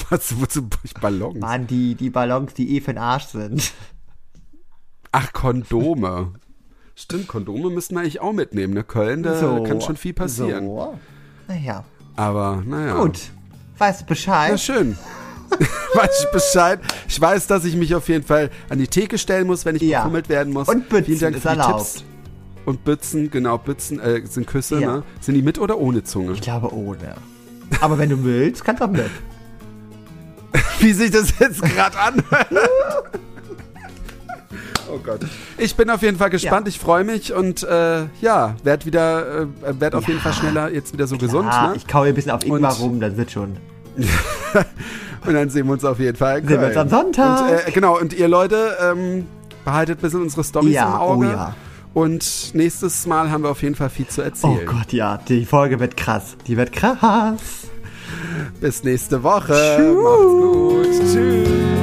Was, wozu brauche ich Ballons? waren die, die Ballons, die eh für den Arsch sind. Ach, Kondome. Stimmt, Kondome müssen wir eigentlich auch mitnehmen. Ne? Köln, da kann schon viel passieren. So. Naja, Aber, naja. gut. Weißt du Bescheid? Ja, schön. weiß ich Bescheid. Ich weiß, dass ich mich auf jeden Fall an die Theke stellen muss, wenn ich Ja. befummelt werden muss. Und Bützen Vielen Dank ist für die erlaubt. Tipps. Und Bützen, genau, Bützen äh, sind Küsse, Ja. ne? Sind die mit oder ohne Zunge? Ich glaube ohne. Aber wenn du willst, kannst du auch mit. Wie sich das jetzt gerade anhört. Oh Gott. Ich bin auf jeden Fall gespannt, Ja. ich freue mich und äh, ja, werd wieder, äh, werd auf jeden Fall schneller jetzt wieder so gesund, Ah, ne? ich kaue ein bisschen auf Und- rum, das wird schon. Und dann sehen wir uns auf jeden Fall. Sehen wir uns am Sonntag. Und, äh, genau, und ihr Leute, ähm, behaltet ein bisschen unsere Storys Ja, im Auge. oh ja. Und nächstes Mal haben wir auf jeden Fall viel zu Oh erzählen. Gott, ja, die Folge wird krass. Die wird krass. Bis nächste Woche. Macht's gut. Tschüss.